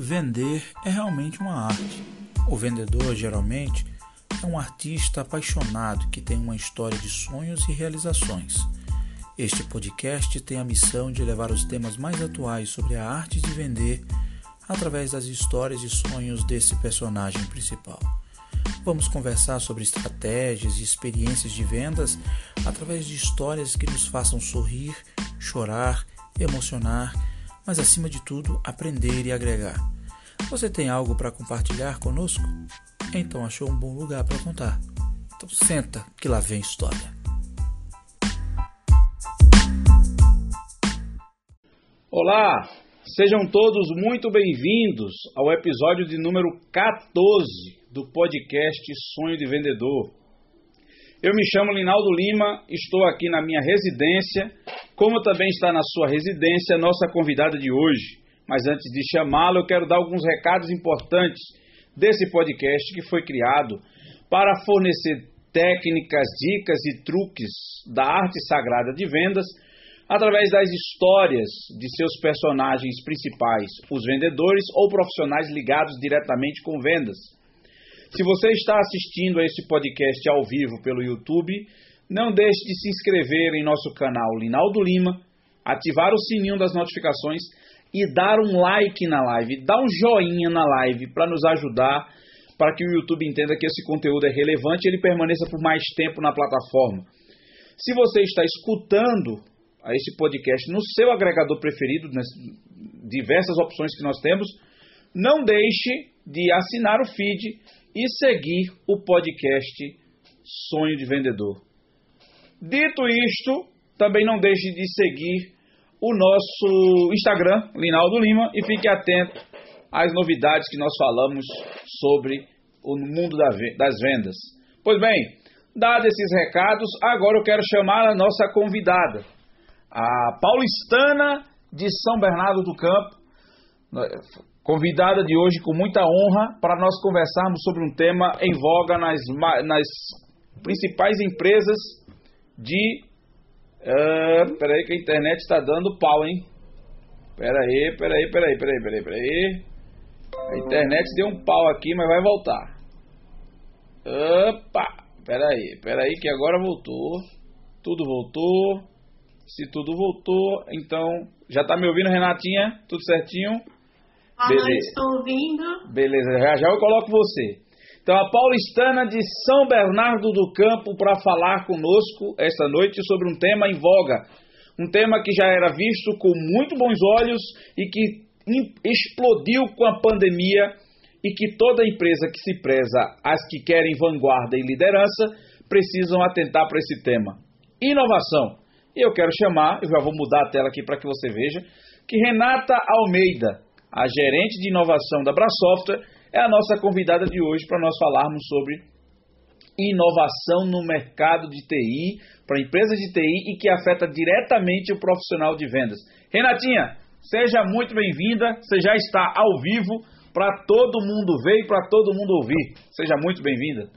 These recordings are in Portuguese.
Vender é realmente uma arte. O vendedor, geralmente, é um artista apaixonado que tem uma história de sonhos e realizações. Este podcast tem a missão de levar os temas mais atuais sobre a arte de vender através das histórias e sonhos desse personagem principal. Vamos conversar sobre estratégias e experiências de vendas através de histórias que nos façam sorrir, chorar, emocionar mas acima de tudo, aprender e agregar. Você tem algo para compartilhar conosco? Então achou um bom lugar para contar. Então senta que lá vem história. Olá, sejam todos muito bem-vindos ao episódio de número 14 do podcast Sonho de Vendedor. Eu me chamo Linaldo Lima, estou aqui na minha residência, como também está na sua residência a nossa convidada de hoje. Mas antes de chamá-la, eu quero dar alguns recados importantes desse podcast que foi criado para fornecer técnicas, dicas e truques da arte sagrada de vendas através das histórias de seus personagens principais, os vendedores ou profissionais ligados diretamente com vendas. Se você está assistindo a esse podcast ao vivo pelo YouTube, não deixe de se inscrever em nosso canal Linaldo Lima, ativar o sininho das notificações e dar um like na live, dar um joinha na live para nos ajudar, para que o YouTube entenda que esse conteúdo é relevante e ele permaneça por mais tempo na plataforma. Se você está escutando esse podcast no seu agregador preferido, nas diversas opções que nós temos, não deixe de assinar o feed e seguir o podcast Sonho de Vendedor. Dito isto, também não deixe de seguir o nosso Instagram, Linaldo Lima, e fique atento às novidades que nós falamos sobre o mundo das vendas. Pois bem, dados esses recados, agora eu quero chamar a nossa convidada, a paulistana de São Bernardo do Campo, convidada de hoje com muita honra para nós conversarmos sobre um tema em voga nas, nas principais empresas de. Uh, peraí, que a internet está dando pau, hein? Peraí, peraí, peraí, peraí, peraí, peraí. A internet deu um pau aqui, mas vai voltar. Opa! Peraí, peraí, que agora voltou. Tudo voltou. Se tudo voltou, então. Já tá me ouvindo, Renatinha? Tudo certinho? Boa Beleza. noite, estou ouvindo. Beleza, já já eu coloco você. Então, a paulistana de São Bernardo do Campo para falar conosco esta noite sobre um tema em voga. Um tema que já era visto com muito bons olhos e que explodiu com a pandemia e que toda empresa que se preza, as que querem vanguarda e liderança, precisam atentar para esse tema. Inovação. E eu quero chamar, eu já vou mudar a tela aqui para que você veja, que Renata Almeida, a gerente de inovação da Brasoftware, é a nossa convidada de hoje para nós falarmos sobre inovação no mercado de TI, para empresas de TI e que afeta diretamente o profissional de vendas. Renatinha, seja muito bem-vinda, você já está ao vivo para todo mundo ver e para todo mundo ouvir. Seja muito bem-vinda.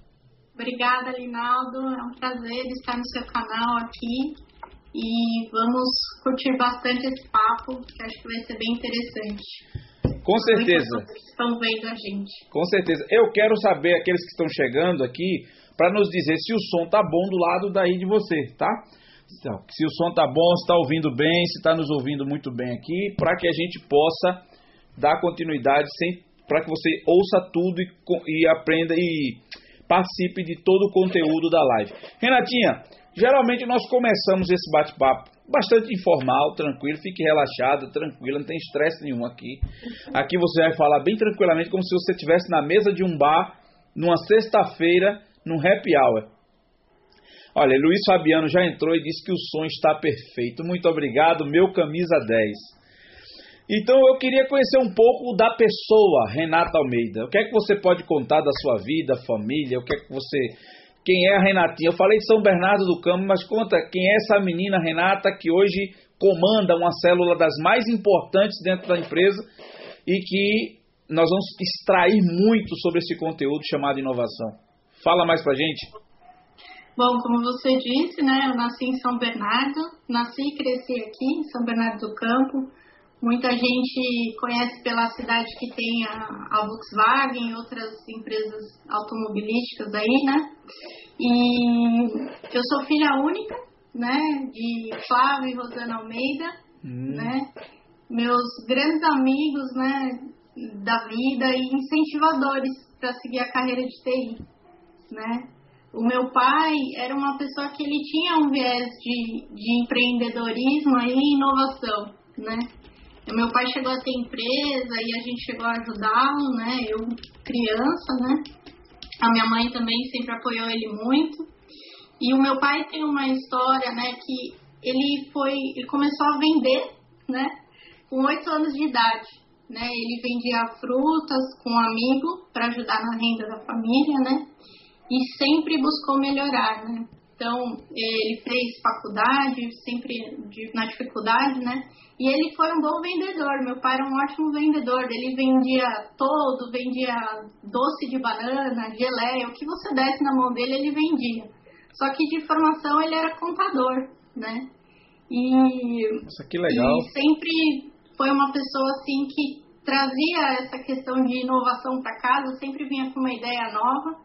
Obrigada, Linaldo. É um prazer estar no seu canal aqui e vamos curtir bastante esse papo, que acho que vai ser bem interessante. Com certeza. Estão vendo a gente. Com certeza. Eu quero saber, aqueles que estão chegando aqui, para nos dizer se o som tá bom do lado daí de você, tá? Então, se o som tá bom, se está ouvindo bem, se está nos ouvindo muito bem aqui, para que a gente possa dar continuidade sem para que você ouça tudo e, e aprenda e participe de todo o conteúdo da live. Renatinha, Geralmente nós começamos esse bate-papo bastante informal, tranquilo, fique relaxado, tranquilo, não tem estresse nenhum aqui. Aqui você vai falar bem tranquilamente, como se você estivesse na mesa de um bar, numa sexta-feira, num happy hour. Olha, Luiz Fabiano já entrou e disse que o som está perfeito. Muito obrigado, meu camisa 10. Então eu queria conhecer um pouco da pessoa, Renata Almeida. O que é que você pode contar da sua vida, família? O que é que você quem é a Renatinha. Eu falei de São Bernardo do Campo, mas conta quem é essa menina Renata que hoje comanda uma célula das mais importantes dentro da empresa e que nós vamos extrair muito sobre esse conteúdo chamado inovação. Fala mais pra gente. Bom, como você disse, né, eu nasci em São Bernardo, nasci e cresci aqui em São Bernardo do Campo, Muita gente conhece pela cidade que tem a, a Volkswagen e outras empresas automobilísticas aí, né? E eu sou filha única, né? De Flávio e Rosana Almeida, hum. né? Meus grandes amigos, né? Da vida e incentivadores para seguir a carreira de TI, né? O meu pai era uma pessoa que ele tinha um viés de, de empreendedorismo e inovação, né? Meu pai chegou a ter empresa e a gente chegou a ajudá-lo, né? Eu criança, né? A minha mãe também sempre apoiou ele muito. E o meu pai tem uma história, né? Que ele foi, ele começou a vender, né? Com oito anos de idade, né? Ele vendia frutas com um amigo para ajudar na renda da família, né? E sempre buscou melhorar, né? Então, ele fez faculdade, sempre na dificuldade, né? E ele foi um bom vendedor. Meu pai era um ótimo vendedor. Ele vendia todo, vendia doce de banana, geleia, o que você desse na mão dele, ele vendia. Só que de formação ele era contador, né? E, Nossa, que legal. E sempre foi uma pessoa assim que trazia essa questão de inovação para casa, sempre vinha com uma ideia nova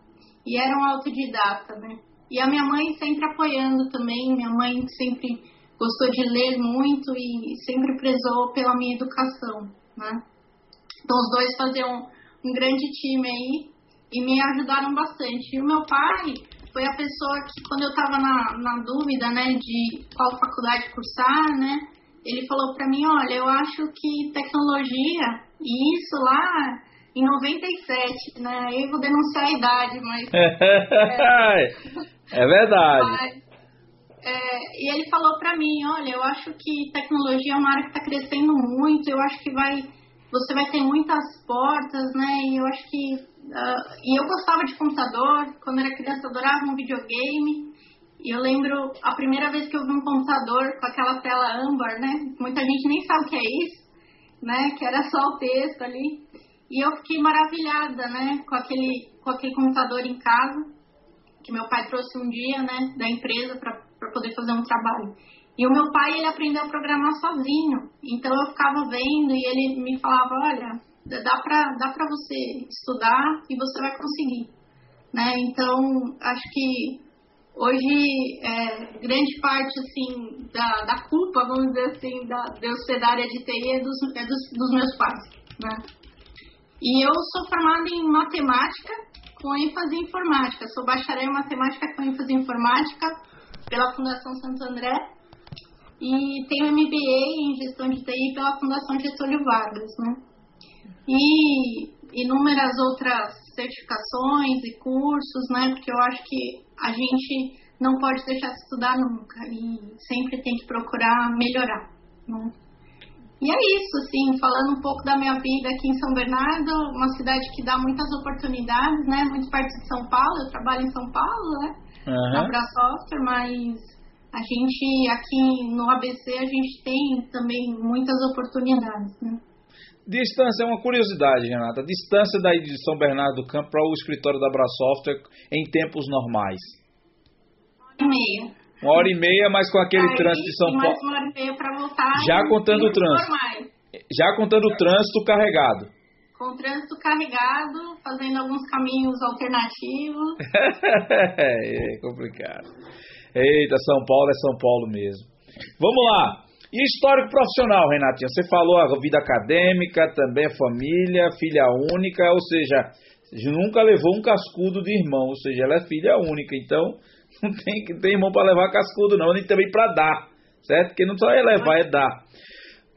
e era um autodidata, né? E a minha mãe sempre apoiando também, minha mãe sempre gostou de ler muito e sempre prezou pela minha educação, né? Então os dois faziam um grande time aí e me ajudaram bastante. E o meu pai foi a pessoa que quando eu estava na, na dúvida, né, de qual faculdade cursar, né, ele falou para mim, olha, eu acho que tecnologia e isso lá em 97, né? Eu vou denunciar a idade, mas. é, é verdade. Mas, é, e ele falou para mim, olha, eu acho que tecnologia é uma área que está crescendo muito, eu acho que vai, você vai ter muitas portas, né? E eu acho que, uh, e eu gostava de computador, quando era criança adorava um videogame. E eu lembro a primeira vez que eu vi um computador com aquela tela âmbar, né? Muita gente nem sabe o que é isso, né? Que era só o texto ali. E eu fiquei maravilhada, né? Com aquele, com aquele computador em casa que meu pai trouxe um dia, né, da empresa para poder fazer um trabalho. E o meu pai, ele aprendeu a programar sozinho. Então eu ficava vendo e ele me falava, olha, dá para dá pra você estudar e você vai conseguir. Né? Então, acho que hoje é, grande parte assim da, da culpa, vamos dizer assim, da, da área de TI é dos, é dos, dos meus pais. Né? E eu sou formada em matemática com ênfase em informática. Sou bacharel em matemática com ênfase em informática pela Fundação Santo André e tenho MBA em gestão de TI pela Fundação Getúlio Vargas, né? E inúmeras outras certificações e cursos, né? Porque eu acho que a gente não pode deixar de estudar nunca e sempre tem que procurar melhorar, né? E é isso, assim, falando um pouco da minha vida aqui em São Bernardo, uma cidade que dá muitas oportunidades, né? Muito perto de São Paulo, eu trabalho em São Paulo, né? Uhum. Na Bra Software, mas a gente aqui no ABC a gente tem também muitas oportunidades, né? Distância é uma curiosidade, Renata. Distância daí de São Bernardo do Campo para o escritório da Bra Software em tempos normais. Uma hora e meia. Uma hora e meia, mas com aquele Aí, trânsito de São Paulo. Mais uma hora e meia para voltar. Já contando o trânsito. Já contando o trânsito carregado. Com o trânsito carregado, fazendo alguns caminhos alternativos. é complicado. Eita, São Paulo é São Paulo mesmo. Vamos lá. E histórico profissional, Renatinha? Você falou a vida acadêmica, também a família, filha única, ou seja, nunca levou um cascudo de irmão, ou seja, ela é filha única. Então, Não tem, tem irmão para levar cascudo, não, nem também para dar, certo? Porque não só é levar, é dar.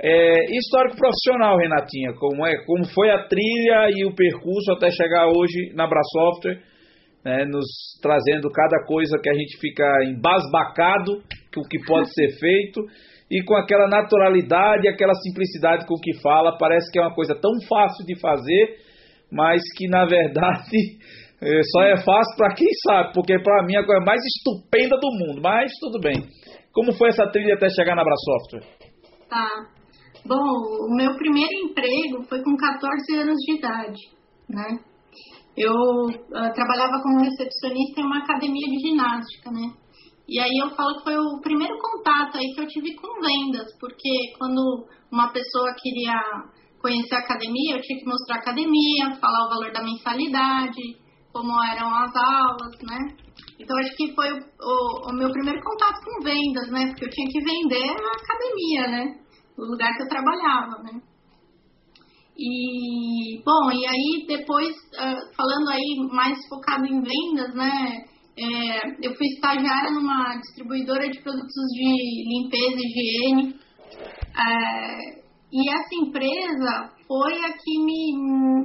É, histórico profissional, Renatinha, como, é, como foi a trilha e o percurso até chegar hoje na Brasoftware, né, nos trazendo cada coisa que a gente fica embasbacado, o que pode ser feito, e com aquela naturalidade, aquela simplicidade com que fala, parece que é uma coisa tão fácil de fazer, mas que na verdade é, só é fácil para quem sabe, porque para mim é a coisa mais estupenda do mundo. Mas tudo bem. Como foi essa trilha até chegar na Brasoftware? Tá. Bom, o meu primeiro emprego foi com 14 anos de idade, né? Eu uh, trabalhava como recepcionista em uma academia de ginástica, né? E aí eu falo que foi o primeiro contato aí que eu tive com vendas, porque quando uma pessoa queria conhecer a academia, eu tinha que mostrar a academia, falar o valor da mensalidade, como eram as aulas, né? Então acho que foi o, o, o meu primeiro contato com vendas, né? Porque eu tinha que vender a academia, né? O lugar que eu trabalhava, né? E, bom, e aí depois, uh, falando aí mais focado em vendas, né? É, eu fui estagiária numa distribuidora de produtos de limpeza e higiene. É, e essa empresa foi a que me,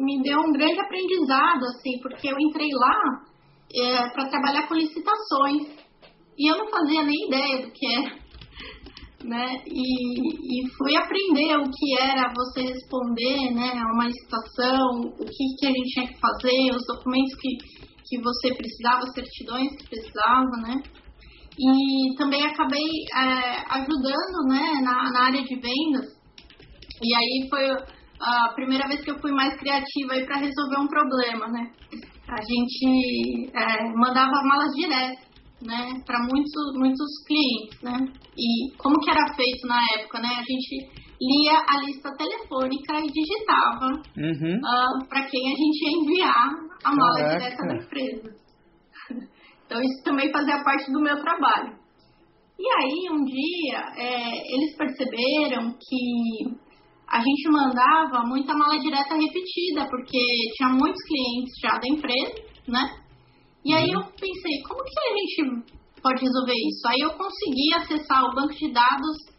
me deu um grande aprendizado, assim, porque eu entrei lá é, para trabalhar com licitações. E eu não fazia nem ideia do que era. Né? E, e fui aprender o que era você responder né, a uma licitação, o que, que a gente tinha que fazer, os documentos que, que você precisava, certidões que precisava, né? E também acabei é, ajudando, né, na, na área de vendas. E aí foi a primeira vez que eu fui mais criativa para resolver um problema, né? A gente é, mandava malas direto, né, para muitos muitos clientes, né? E como que era feito na época, né? A gente lia a lista telefônica e digitava uhum. uh, para quem a gente ia enviar a mala Caraca. direta da empresa. Então isso também fazia parte do meu trabalho. E aí um dia é, eles perceberam que a gente mandava muita mala direta repetida, porque tinha muitos clientes já da empresa, né? E aí uhum. eu pensei, como que a gente pode resolver isso? Aí eu consegui acessar o banco de dados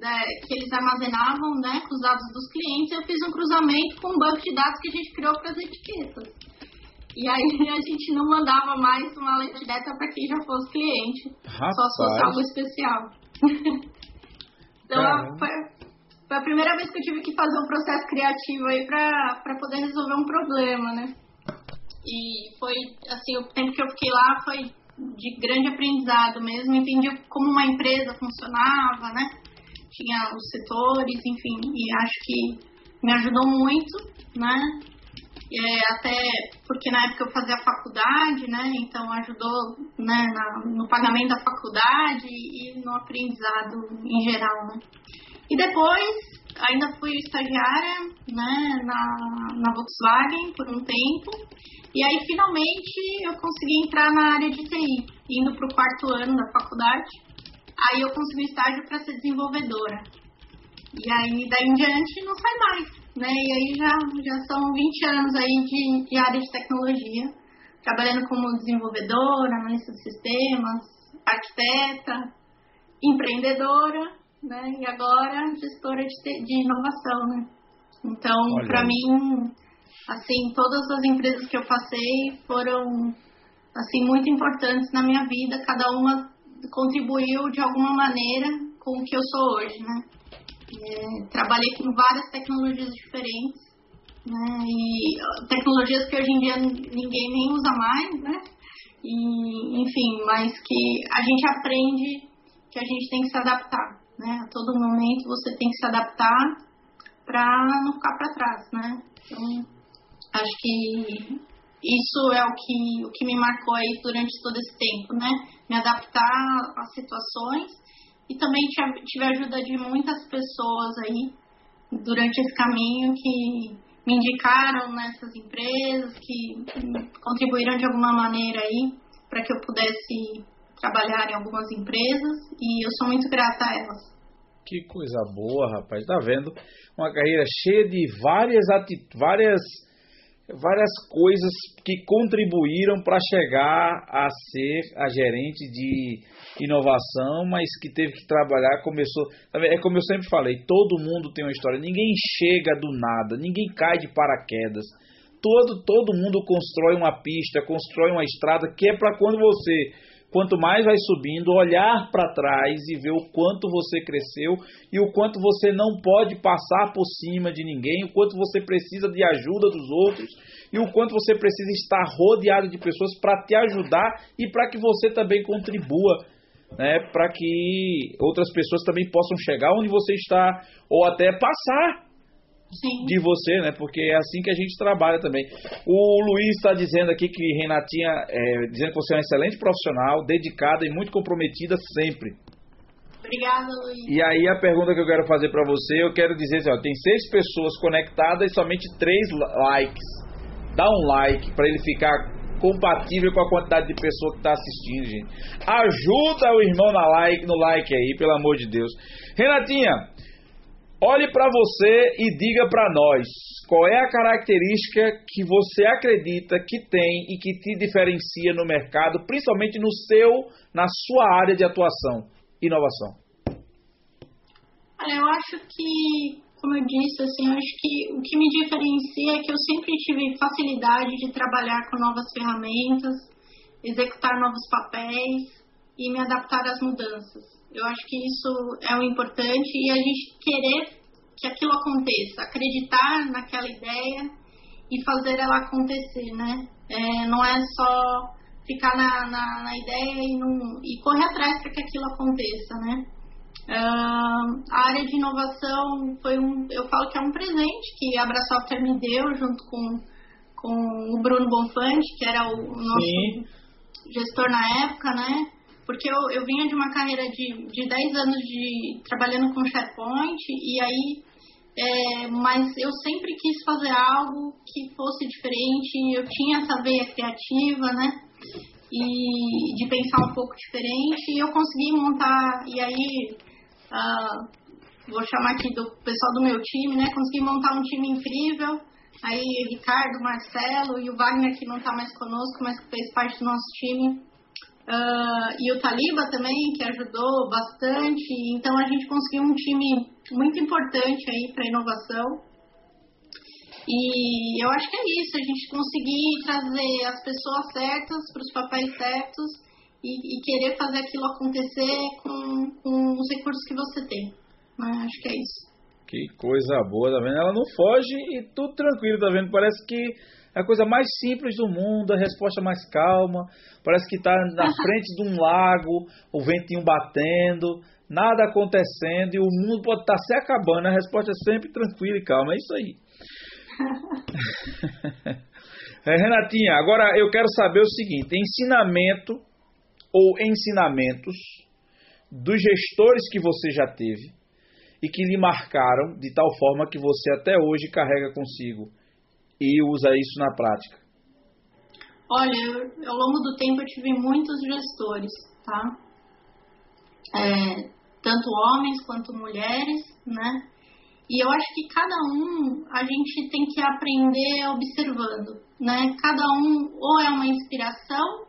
né, que eles armazenavam, né, com os dados dos clientes. Eu fiz um cruzamento com o banco de dados que a gente criou para as etiquetas. E aí a gente não mandava mais uma mala direta para quem já fosse cliente, Rapaz. só se fosse algo especial. então foi, foi a primeira vez que eu tive que fazer um processo criativo aí para poder resolver um problema, né? E foi, assim, o tempo que eu fiquei lá foi de grande aprendizado mesmo, entendi como uma empresa funcionava, né? Tinha os setores, enfim, e acho que me ajudou muito, né? É, até porque na época eu fazia faculdade, né? Então ajudou né, na, no pagamento da faculdade e no aprendizado em geral, né? E depois, ainda fui estagiária né, na, na Volkswagen por um tempo. E aí, finalmente, eu consegui entrar na área de TI, indo para o quarto ano da faculdade. Aí eu consegui estágio para ser desenvolvedora. E aí, daí em diante, não sai mais. Né? E aí já, já são 20 anos aí de, de área de tecnologia, trabalhando como desenvolvedora, analista de sistemas, arquiteta, empreendedora né? E agora gestora de, de inovação, né? Então, para mim, assim, todas as empresas que eu passei foram assim muito importantes na minha vida, cada uma contribuiu de alguma maneira com o que eu sou hoje, né? É, trabalhei com várias tecnologias diferentes, né? E tecnologias que hoje em dia ninguém nem usa mais, né? E, enfim, mas que a gente aprende que a gente tem que se adaptar né? A todo momento você tem que se adaptar para não ficar para trás, né? Então, acho que isso é o que, o que me marcou aí durante todo esse tempo, né? Me adaptar às situações e também tive a ajuda de muitas pessoas aí durante esse caminho que me indicaram nessas empresas, que contribuíram de alguma maneira aí para que eu pudesse trabalhar em algumas empresas e eu sou muito grata a elas. Que coisa boa, rapaz. Tá vendo? Uma carreira cheia de várias várias várias coisas que contribuíram para chegar a ser a gerente de inovação, mas que teve que trabalhar, começou, é como eu sempre falei, todo mundo tem uma história, ninguém chega do nada, ninguém cai de paraquedas. Todo todo mundo constrói uma pista, constrói uma estrada que é para quando você quanto mais vai subindo, olhar para trás e ver o quanto você cresceu e o quanto você não pode passar por cima de ninguém, o quanto você precisa de ajuda dos outros e o quanto você precisa estar rodeado de pessoas para te ajudar e para que você também contribua. Né, para que outras pessoas também possam chegar onde você está ou até passar Sim. de você, né? Porque é assim que a gente trabalha também. O Luiz está dizendo aqui que Renatinha, é, dizendo que você é uma excelente profissional, dedicada e muito comprometida sempre. Obrigada, Luiz. E aí a pergunta que eu quero fazer para você, eu quero dizer assim, ó, tem seis pessoas conectadas e somente três likes. Dá um like para ele ficar compatível com a quantidade de pessoas que está assistindo, gente. Ajuda o irmão na like, no like aí, pelo amor de Deus. Renatinha, olhe para você e diga para nós qual é a característica que você acredita que tem e que te diferencia no mercado, principalmente no seu, na sua área de atuação, inovação. Olha, eu acho que, como eu disse, assim, eu acho que o que me diferencia é que eu sempre tive facilidade de trabalhar com novas ferramentas, executar novos papéis e me adaptar às mudanças. Eu acho que isso é o importante e a gente querer que aquilo aconteça, acreditar naquela ideia e fazer ela acontecer, né? É, não é só ficar na, na, na ideia e, não, e correr atrás para que aquilo aconteça, né? Uh, a área de inovação foi um, eu falo que é um presente que a Abra Software me deu junto com, com o Bruno Bonfante, que era o nosso Sim. gestor na época, né? Porque eu, eu vinha de uma carreira de, de 10 anos de trabalhando com SharePoint e aí é, mas eu sempre quis fazer algo que fosse diferente, eu tinha essa veia criativa, né? E de pensar um pouco diferente, e eu consegui montar, e aí ah, vou chamar aqui do pessoal do meu time, né? Consegui montar um time incrível. Aí Ricardo, Marcelo e o Wagner que não está mais conosco, mas que fez parte do nosso time. Ah, e o Taliba também, que ajudou bastante. Então a gente conseguiu um time muito importante aí para inovação. E eu acho que é isso, a gente conseguir trazer as pessoas certas para os papéis certos e, e, querer fazer aquilo acontecer com, com os recursos que você tem. Né? Acho que é isso. Que coisa boa, tá vendo? Ela não foge e tudo tranquilo, tá vendo? Parece que é a coisa mais simples do mundo, a resposta mais calma. Parece que está na frente de um lago, o ventinho batendo, nada acontecendo e o mundo pode estar tá se acabando. A resposta é sempre tranquila e calma. É isso aí. é, Renatinha, agora eu quero saber o seguinte: ensinamento ou ensinamentos dos gestores que você já teve e que lhe marcaram de tal forma que você até hoje carrega consigo e usa isso na prática? Olha, ao longo do tempo eu tive muitos gestores, tá? É, tanto homens quanto mulheres, né? E eu acho que cada um a gente tem que aprender observando, né? Cada um ou é uma inspiração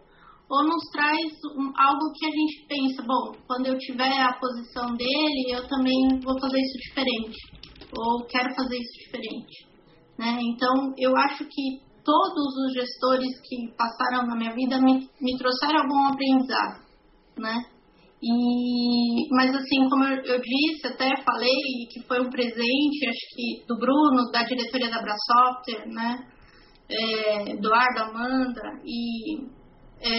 ou nos traz um, algo que a gente pensa, bom, quando eu tiver a posição dele, eu também vou fazer isso diferente, ou quero fazer isso diferente, né? Então, eu acho que todos os gestores que passaram na minha vida me, me trouxeram algum aprendizado, né? E, mas assim, como eu, eu, disse, até falei que foi um presente, acho que do Bruno, da diretoria da Brasoftware, né? É, Eduardo, Amanda e é,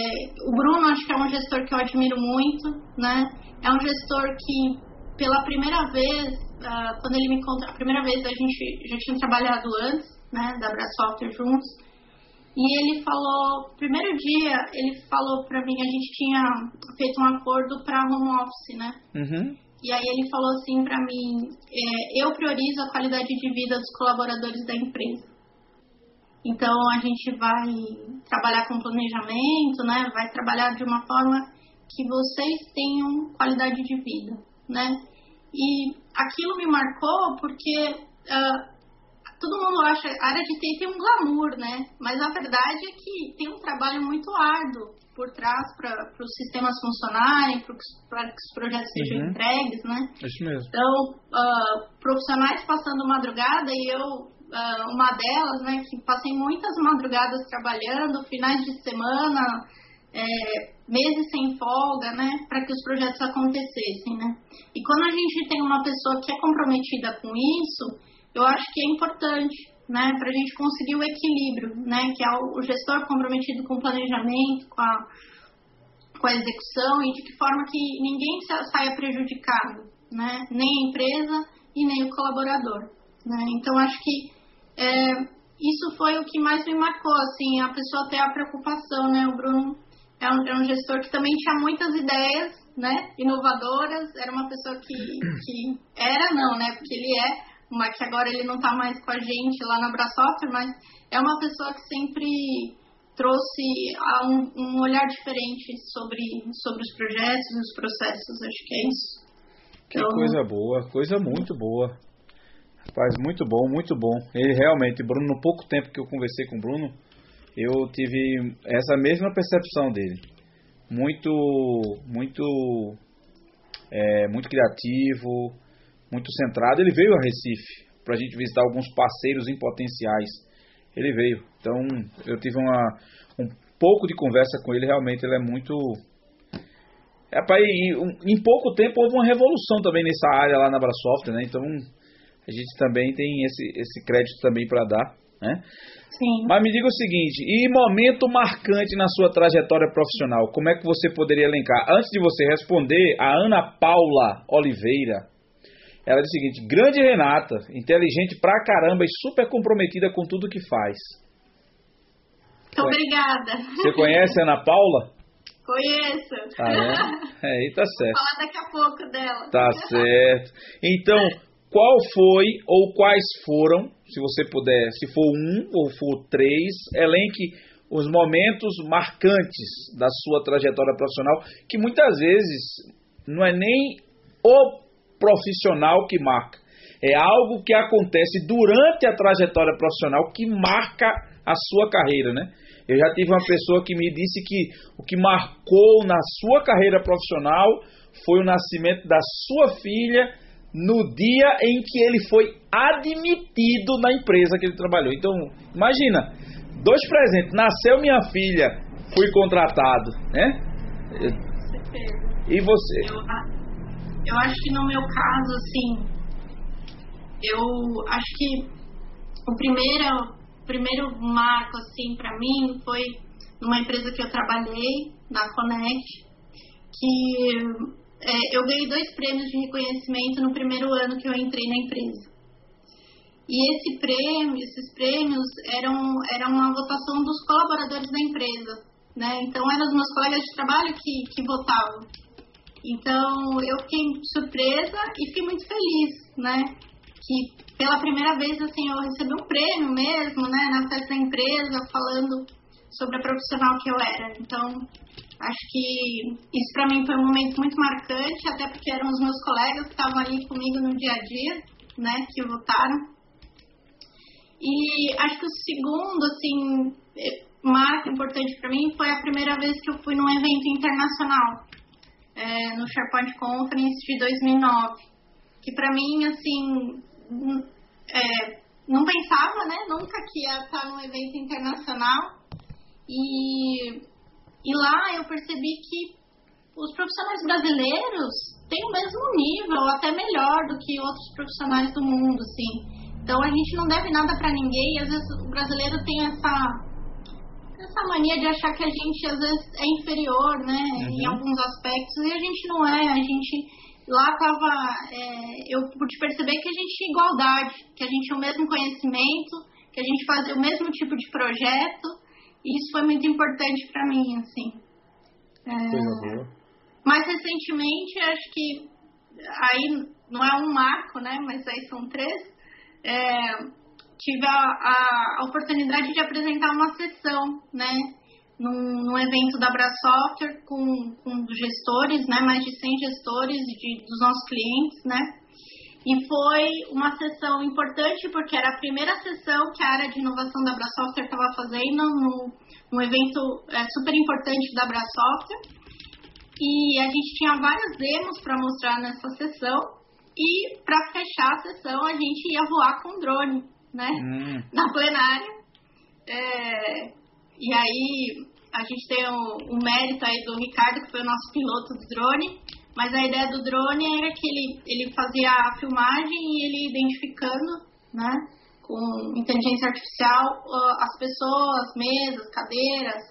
o Bruno acho que é um gestor que eu admiro muito, né? É um gestor que pela primeira vez, uh, quando ele me conta, a primeira vez a gente já tinha trabalhado antes, né, da Brasoftware juntos, e ele falou, primeiro dia, ele falou para mim, a gente tinha feito um acordo para home office, né? Uhum. E aí ele falou assim para mim, é, eu priorizo a qualidade de vida dos colaboradores da empresa. Então a gente vai trabalhar com planejamento, né? Vai trabalhar de uma forma que vocês tenham qualidade de vida, né? E aquilo me marcou porque uh, todo mundo acha a área de TI tem um glamour, né? Mas a verdade é que tem um trabalho muito árduo por trás para os sistemas funcionarem, para que os projetos sejam Uhum. entregues, né? Isso mesmo. Então, ah, profissionais passando madrugada e eu ah, uma delas, né, que passei muitas madrugadas trabalhando, finais de semana, é, meses sem folga, né, para que os projetos acontecessem, né. E quando a gente tem uma pessoa que é comprometida com isso, eu acho que é importante, né, para a gente conseguir o equilíbrio, né, que é o gestor comprometido com o planejamento, com a, com a execução e de que forma que ninguém sa- saia prejudicado, né, nem a empresa e nem o colaborador. Né? Então, acho que é, isso foi o que mais me marcou, assim, a pessoa ter a preocupação, né? O Bruno é um, é um gestor que também tinha muitas ideias, né? Inovadoras, era uma pessoa que, que era, não, né? Porque ele é, mas que agora ele não está mais com a gente lá na Abrasoftware, mas é uma pessoa que sempre trouxe um, um, olhar diferente sobre, sobre os projetos e os processos. Acho que é isso. Que então, coisa boa, coisa muito boa. Rapaz, muito bom, muito bom. Ele realmente, Bruno, no pouco tempo que eu conversei com o Bruno, eu tive essa mesma percepção dele. Muito, muito, é, muito criativo, muito centrado. Ele veio a Recife para a gente visitar alguns parceiros em potenciais. Ele veio. Então, eu tive uma, um pouco de conversa com ele. Realmente, ele é muito. É, pai, em, em pouco tempo houve uma revolução também nessa área lá na Brasoft, né? Então, a gente também tem esse, esse crédito também para dar, né? Sim. Mas me diga o seguinte, e momento marcante na sua trajetória profissional, como é que você poderia elencar? Antes de você responder, a Ana Paula Oliveira, ela diz o seguinte, grande Renata, inteligente pra caramba e super comprometida com tudo que faz. Obrigada. Você conhece a Ana Paula? Conheço. Ah, é? é, aí tá certo. Vou falar daqui a pouco dela. Tá certo. Então, qual foi ou quais foram, se você puder, se for um ou for três, elenque os momentos marcantes da sua trajetória profissional, que muitas vezes não é nem o profissional que marca, é algo que acontece durante a trajetória profissional que marca a sua carreira, né? Eu já tive uma pessoa que me disse que o que marcou na sua carreira profissional foi o nascimento da sua filha no dia em que ele foi admitido na empresa que ele trabalhou. Então, imagina, dois presentes. Nasceu minha filha, fui contratado, né? E você? Eu, eu acho que no meu caso, assim, eu acho que o primeiro, primeiro marco, assim, para mim foi numa empresa que eu trabalhei, na Connect, que é, eu ganhei dois prêmios de reconhecimento no primeiro ano que eu entrei na empresa. E esse prêmio, esses prêmios eram, eram uma votação dos colaboradores da empresa, né? Então eram os meus colegas de trabalho que, que votavam. Então eu fiquei surpresa e fiquei muito feliz, né? Que pela primeira vez assim eu recebi um prêmio mesmo, né? Na festa da empresa falando sobre a profissional que eu era. Então Acho que isso para mim foi um momento muito marcante, até porque eram os meus colegas que estavam ali comigo no dia a dia, né, que votaram. E acho que o segundo, assim, marco importante para mim foi a primeira vez que eu fui num evento internacional, é, no SharePoint Conference de 2009, que para mim, assim, é, não pensava, né, nunca que ia estar num evento internacional. E e lá eu percebi que os profissionais brasileiros têm o mesmo nível, ou até melhor do que outros profissionais do mundo, assim. Então a gente não deve nada para ninguém, e às vezes o brasileiro tem essa essa mania de achar que a gente às vezes é inferior, né, uhum. em alguns aspectos, e a gente não é, a gente lá tava, é, eu pude perceber que a gente tinha igualdade, que a gente tinha o mesmo conhecimento, que a gente fazia o mesmo tipo de projeto, isso foi muito importante para mim, assim. É, mais recentemente, acho que aí não é um marco, né? Mas aí são três. É, tive a, a, a, oportunidade de apresentar uma sessão, né? Num, num evento da Brasoftware com, com gestores, né? Mais de 100 gestores de, dos nossos clientes, né? E foi uma sessão importante porque era a primeira sessão que a área de inovação da Brasoftware estava fazendo num evento é, super importante da Brasoftware. E a gente tinha várias demos para mostrar nessa sessão. E para fechar a sessão a gente ia voar com drone, né? Hum. Na plenária. É, e aí a gente tem o, o mérito aí do Ricardo, que foi o nosso piloto do drone mas a ideia do drone era que ele, ele fazia a filmagem e ele identificando, né, com inteligência artificial, as pessoas, mesas, cadeiras,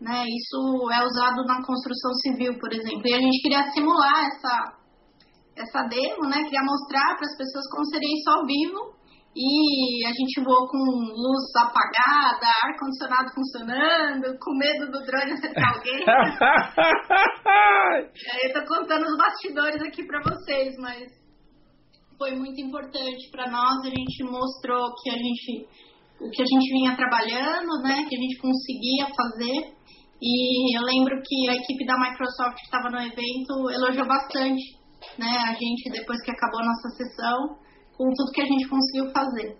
né, isso é usado na construção civil, por exemplo. E a gente queria simular essa, essa demo, né, queria mostrar para as pessoas como seria isso ao vivo E a gente voou com luz apagada, ar-condicionado funcionando, com medo do drone acertar alguém. eu tô contando os bastidores aqui para vocês, mas foi muito importante para nós. A gente mostrou que a gente, o que a gente vinha trabalhando, né, que a gente conseguia fazer. E eu lembro que a equipe da Microsoft que estava no evento elogiou bastante, né, a gente depois que acabou a nossa sessão com tudo que a gente conseguiu fazer.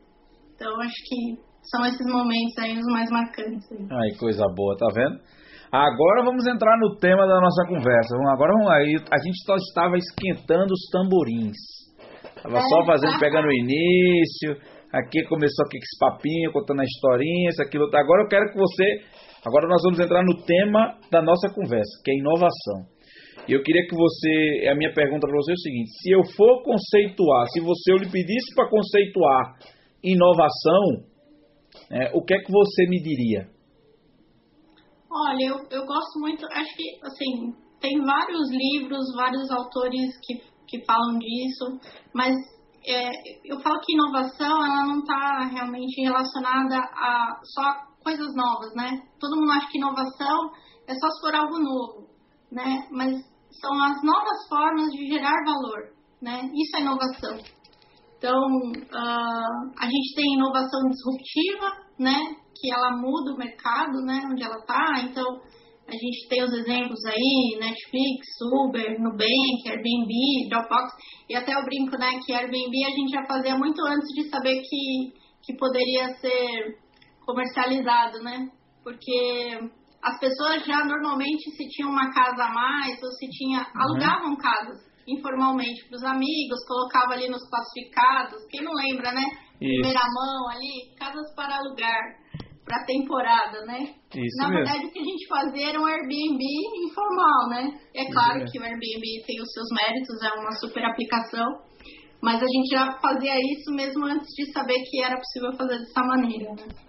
Então, acho que são esses momentos aí os mais marcantes. Aí. Ai, coisa boa, tá vendo? Agora vamos entrar no tema da nossa conversa. Agora vamos aí. A gente só estava esquentando os tamborins. Tava é, só fazendo, tá. pegando o início. Aqui começou aqui com esse papinho, contando a historinha, isso, aquilo. Agora eu quero que você. Agora nós vamos entrar no tema da nossa conversa, que é inovação. E eu queria que você, a minha pergunta para você é o seguinte: se eu for conceituar, se você eu lhe pedisse para conceituar inovação, é, o que é que você me diria? Olha, eu, eu gosto muito, acho que assim, tem vários livros, vários autores que, que falam disso, mas é, eu falo que inovação ela não está realmente relacionada a só coisas novas, né? Todo mundo acha que inovação é só se for algo novo, né? Mas são as novas formas de gerar valor, né? Isso é inovação. Então, uh, a gente tem inovação disruptiva, né? Que ela muda o mercado, né? Onde ela está. Então, a gente tem os exemplos aí, Netflix, Uber, Nubank, Airbnb, Dropbox. E até eu brinco, né? Que Airbnb a gente já fazia muito antes de saber que, que poderia ser comercializado, né? Porque as pessoas já normalmente se tinham uma casa a mais ou se tinha uhum. alugavam casas informalmente para os amigos, colocava ali nos classificados, quem não lembra, né? Isso. Primeira mão ali, casas para alugar para temporada, né? Isso Na mesmo. verdade, o que a gente fazia era um Airbnb informal, né? É claro que o Airbnb tem os seus méritos, é uma super aplicação, mas a gente já fazia isso mesmo antes de saber que era possível fazer dessa maneira, né?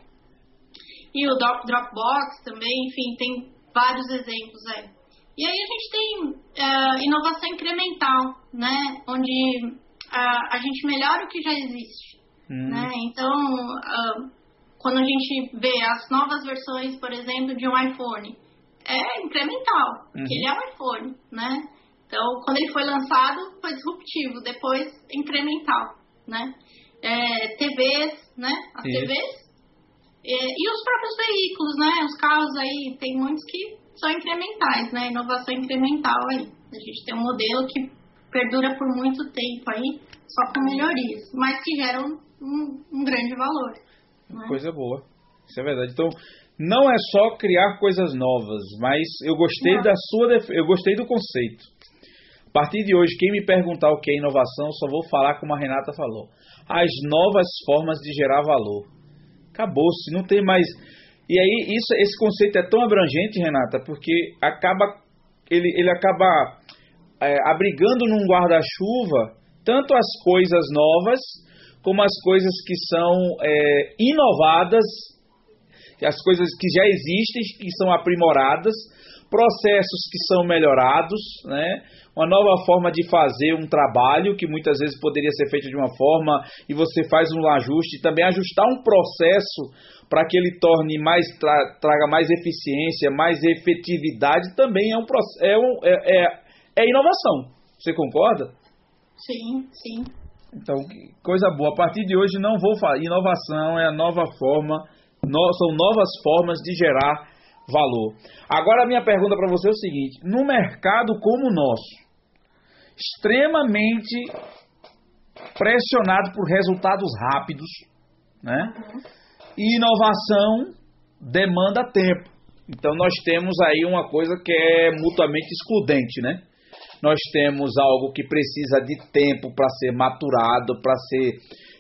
E o Dropbox também, enfim, tem vários exemplos aí. E aí a gente tem uh, inovação incremental, né, onde uh, a gente melhora o que já existe, hum. né, então uh, quando a gente vê as novas versões, por exemplo, de um iPhone, é incremental, porque uhum. ele é um iPhone, né, então quando ele foi lançado foi disruptivo, depois incremental, né, é, TVs, né, as Isso. TVs e, e os próprios veículos, né? Os carros aí, tem muitos que são incrementais, né? Inovação incremental aí. A gente tem um modelo que perdura por muito tempo aí, só com melhorias, mas que geram um, um grande valor. Né? Coisa boa. Isso é verdade. Então, não é só criar coisas novas, mas eu gostei não. da sua eu gostei do conceito. A partir de hoje, quem me perguntar o que é inovação, só vou falar como a Renata falou. As novas formas de gerar valor acabou-se, não tem mais. E aí isso, esse conceito é tão abrangente, Renata, porque acaba ele, ele acaba é, abrigando num guarda-chuva tanto as coisas novas como as coisas que são é, inovadas, as coisas que já existem, que são aprimoradas, processos que são melhorados, né? uma nova forma de fazer um trabalho que muitas vezes poderia ser feito de uma forma e você faz um ajuste, também ajustar um processo para que ele torne mais tra, traga mais eficiência, mais efetividade, também é um é, um, é, é, é inovação. Você concorda? Sim, sim. Então, coisa boa. A partir de hoje não vou falar. Inovação é a nova forma, no, são novas formas de gerar valor. Agora minha pergunta para você é o seguinte: no mercado como o nosso, extremamente pressionado por resultados rápidos, né? E inovação demanda tempo. Então nós temos aí uma coisa que é mutuamente excludente, né? Nós temos algo que precisa de tempo para ser maturado, para ser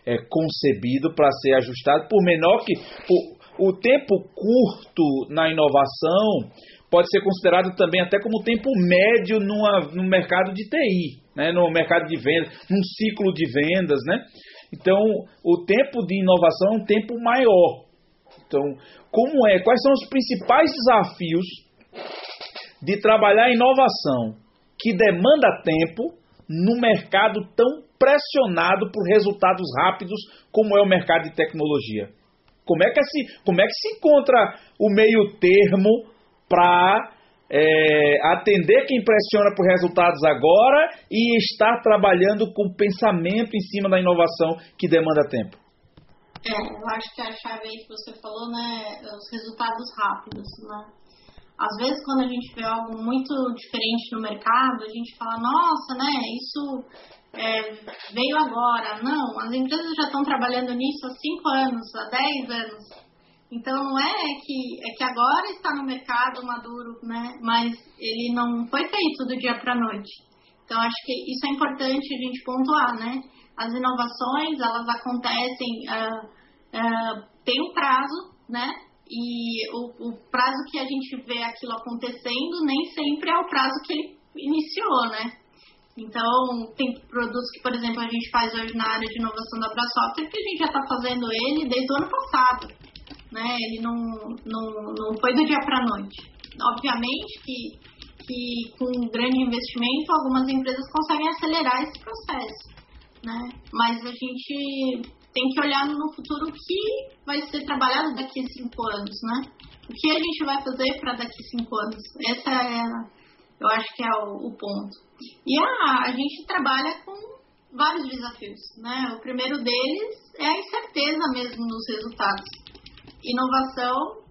é, concebido, para ser ajustado, por menor que o, o tempo curto na inovação pode ser considerado também até como tempo médio numa, no mercado de TI, né, no mercado de vendas, num ciclo de vendas, né? Então, o tempo de inovação é um tempo maior. Então, como é? Quais são os principais desafios de trabalhar inovação que demanda tempo no mercado tão pressionado por resultados rápidos, como é o mercado de tecnologia? Como é que se, como é que se encontra o meio termo para é, atender quem pressiona por resultados agora e estar trabalhando com pensamento em cima da inovação que demanda tempo? É, eu acho que a chave aí que você falou, né, os resultados rápidos, né? Às vezes, quando a gente vê algo muito diferente no mercado, a gente fala, nossa, né, isso é, veio agora. Não, as empresas já estão trabalhando nisso há 5 anos, há 10 anos. Então, não é que, é que agora está no mercado maduro, né, mas ele não foi feito do dia para a noite. Então, acho que isso é importante a gente pontuar, né? As inovações, elas acontecem, uh, uh, tem um prazo, né? E o, o, prazo que a gente vê aquilo acontecendo nem sempre é o prazo que ele iniciou, né? Então, tem produtos que, por exemplo, a gente faz hoje na área de inovação da Abrasoftware que a gente já está fazendo ele desde o ano passado, né? Ele não, não, não foi do dia para a noite. Obviamente que, que com um grande investimento, algumas empresas conseguem acelerar esse processo, né? Mas a gente tem que olhar no futuro o que vai ser trabalhado daqui a cinco anos, né? O que a gente vai fazer para daqui a cinco anos? Essa é, eu acho que é o, o ponto. E a, a gente trabalha com vários desafios, né? O primeiro deles é a incerteza mesmo nos resultados. Inovação,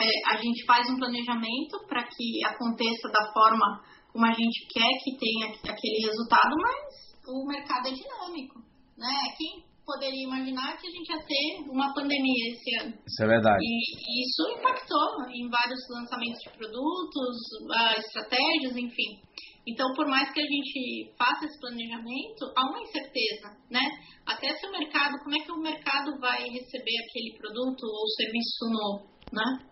é, a gente faz um planejamento para que aconteça da forma como a gente quer que tenha aquele resultado, mas o mercado é dinâmico, né? Quem poderia imaginar que a gente ia ter uma pandemia esse ano. Isso é verdade. E, isso impactou em vários lançamentos de produtos, uh, estratégias, enfim. Então, por mais que a gente faça esse planejamento, há uma incerteza, né? Até se o mercado, como é que o mercado vai receber aquele produto ou serviço novo, né?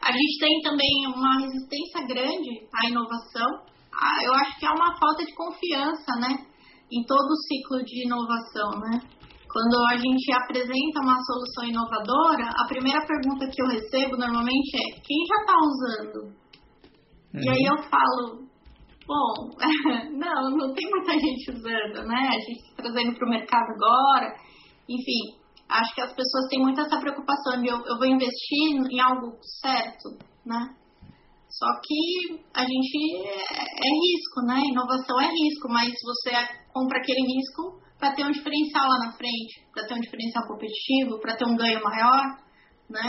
A gente tem também uma resistência grande à inovação. Ah, eu acho que há uma falta de confiança, né? Em todo o ciclo de inovação, né? Quando a gente apresenta uma solução inovadora, a primeira pergunta que eu recebo normalmente é: quem já está usando? Uhum. E aí eu falo: bom, não, não tem muita gente usando, né? A gente está trazendo para o mercado agora. Enfim, acho que as pessoas têm muito essa preocupação de eu, eu vou investir em algo certo, né? Só que a gente é, é, risco, né? Inovação é risco, mas você compra aquele risco para ter um diferencial lá na frente, para ter um diferencial competitivo, para ter um ganho maior, né?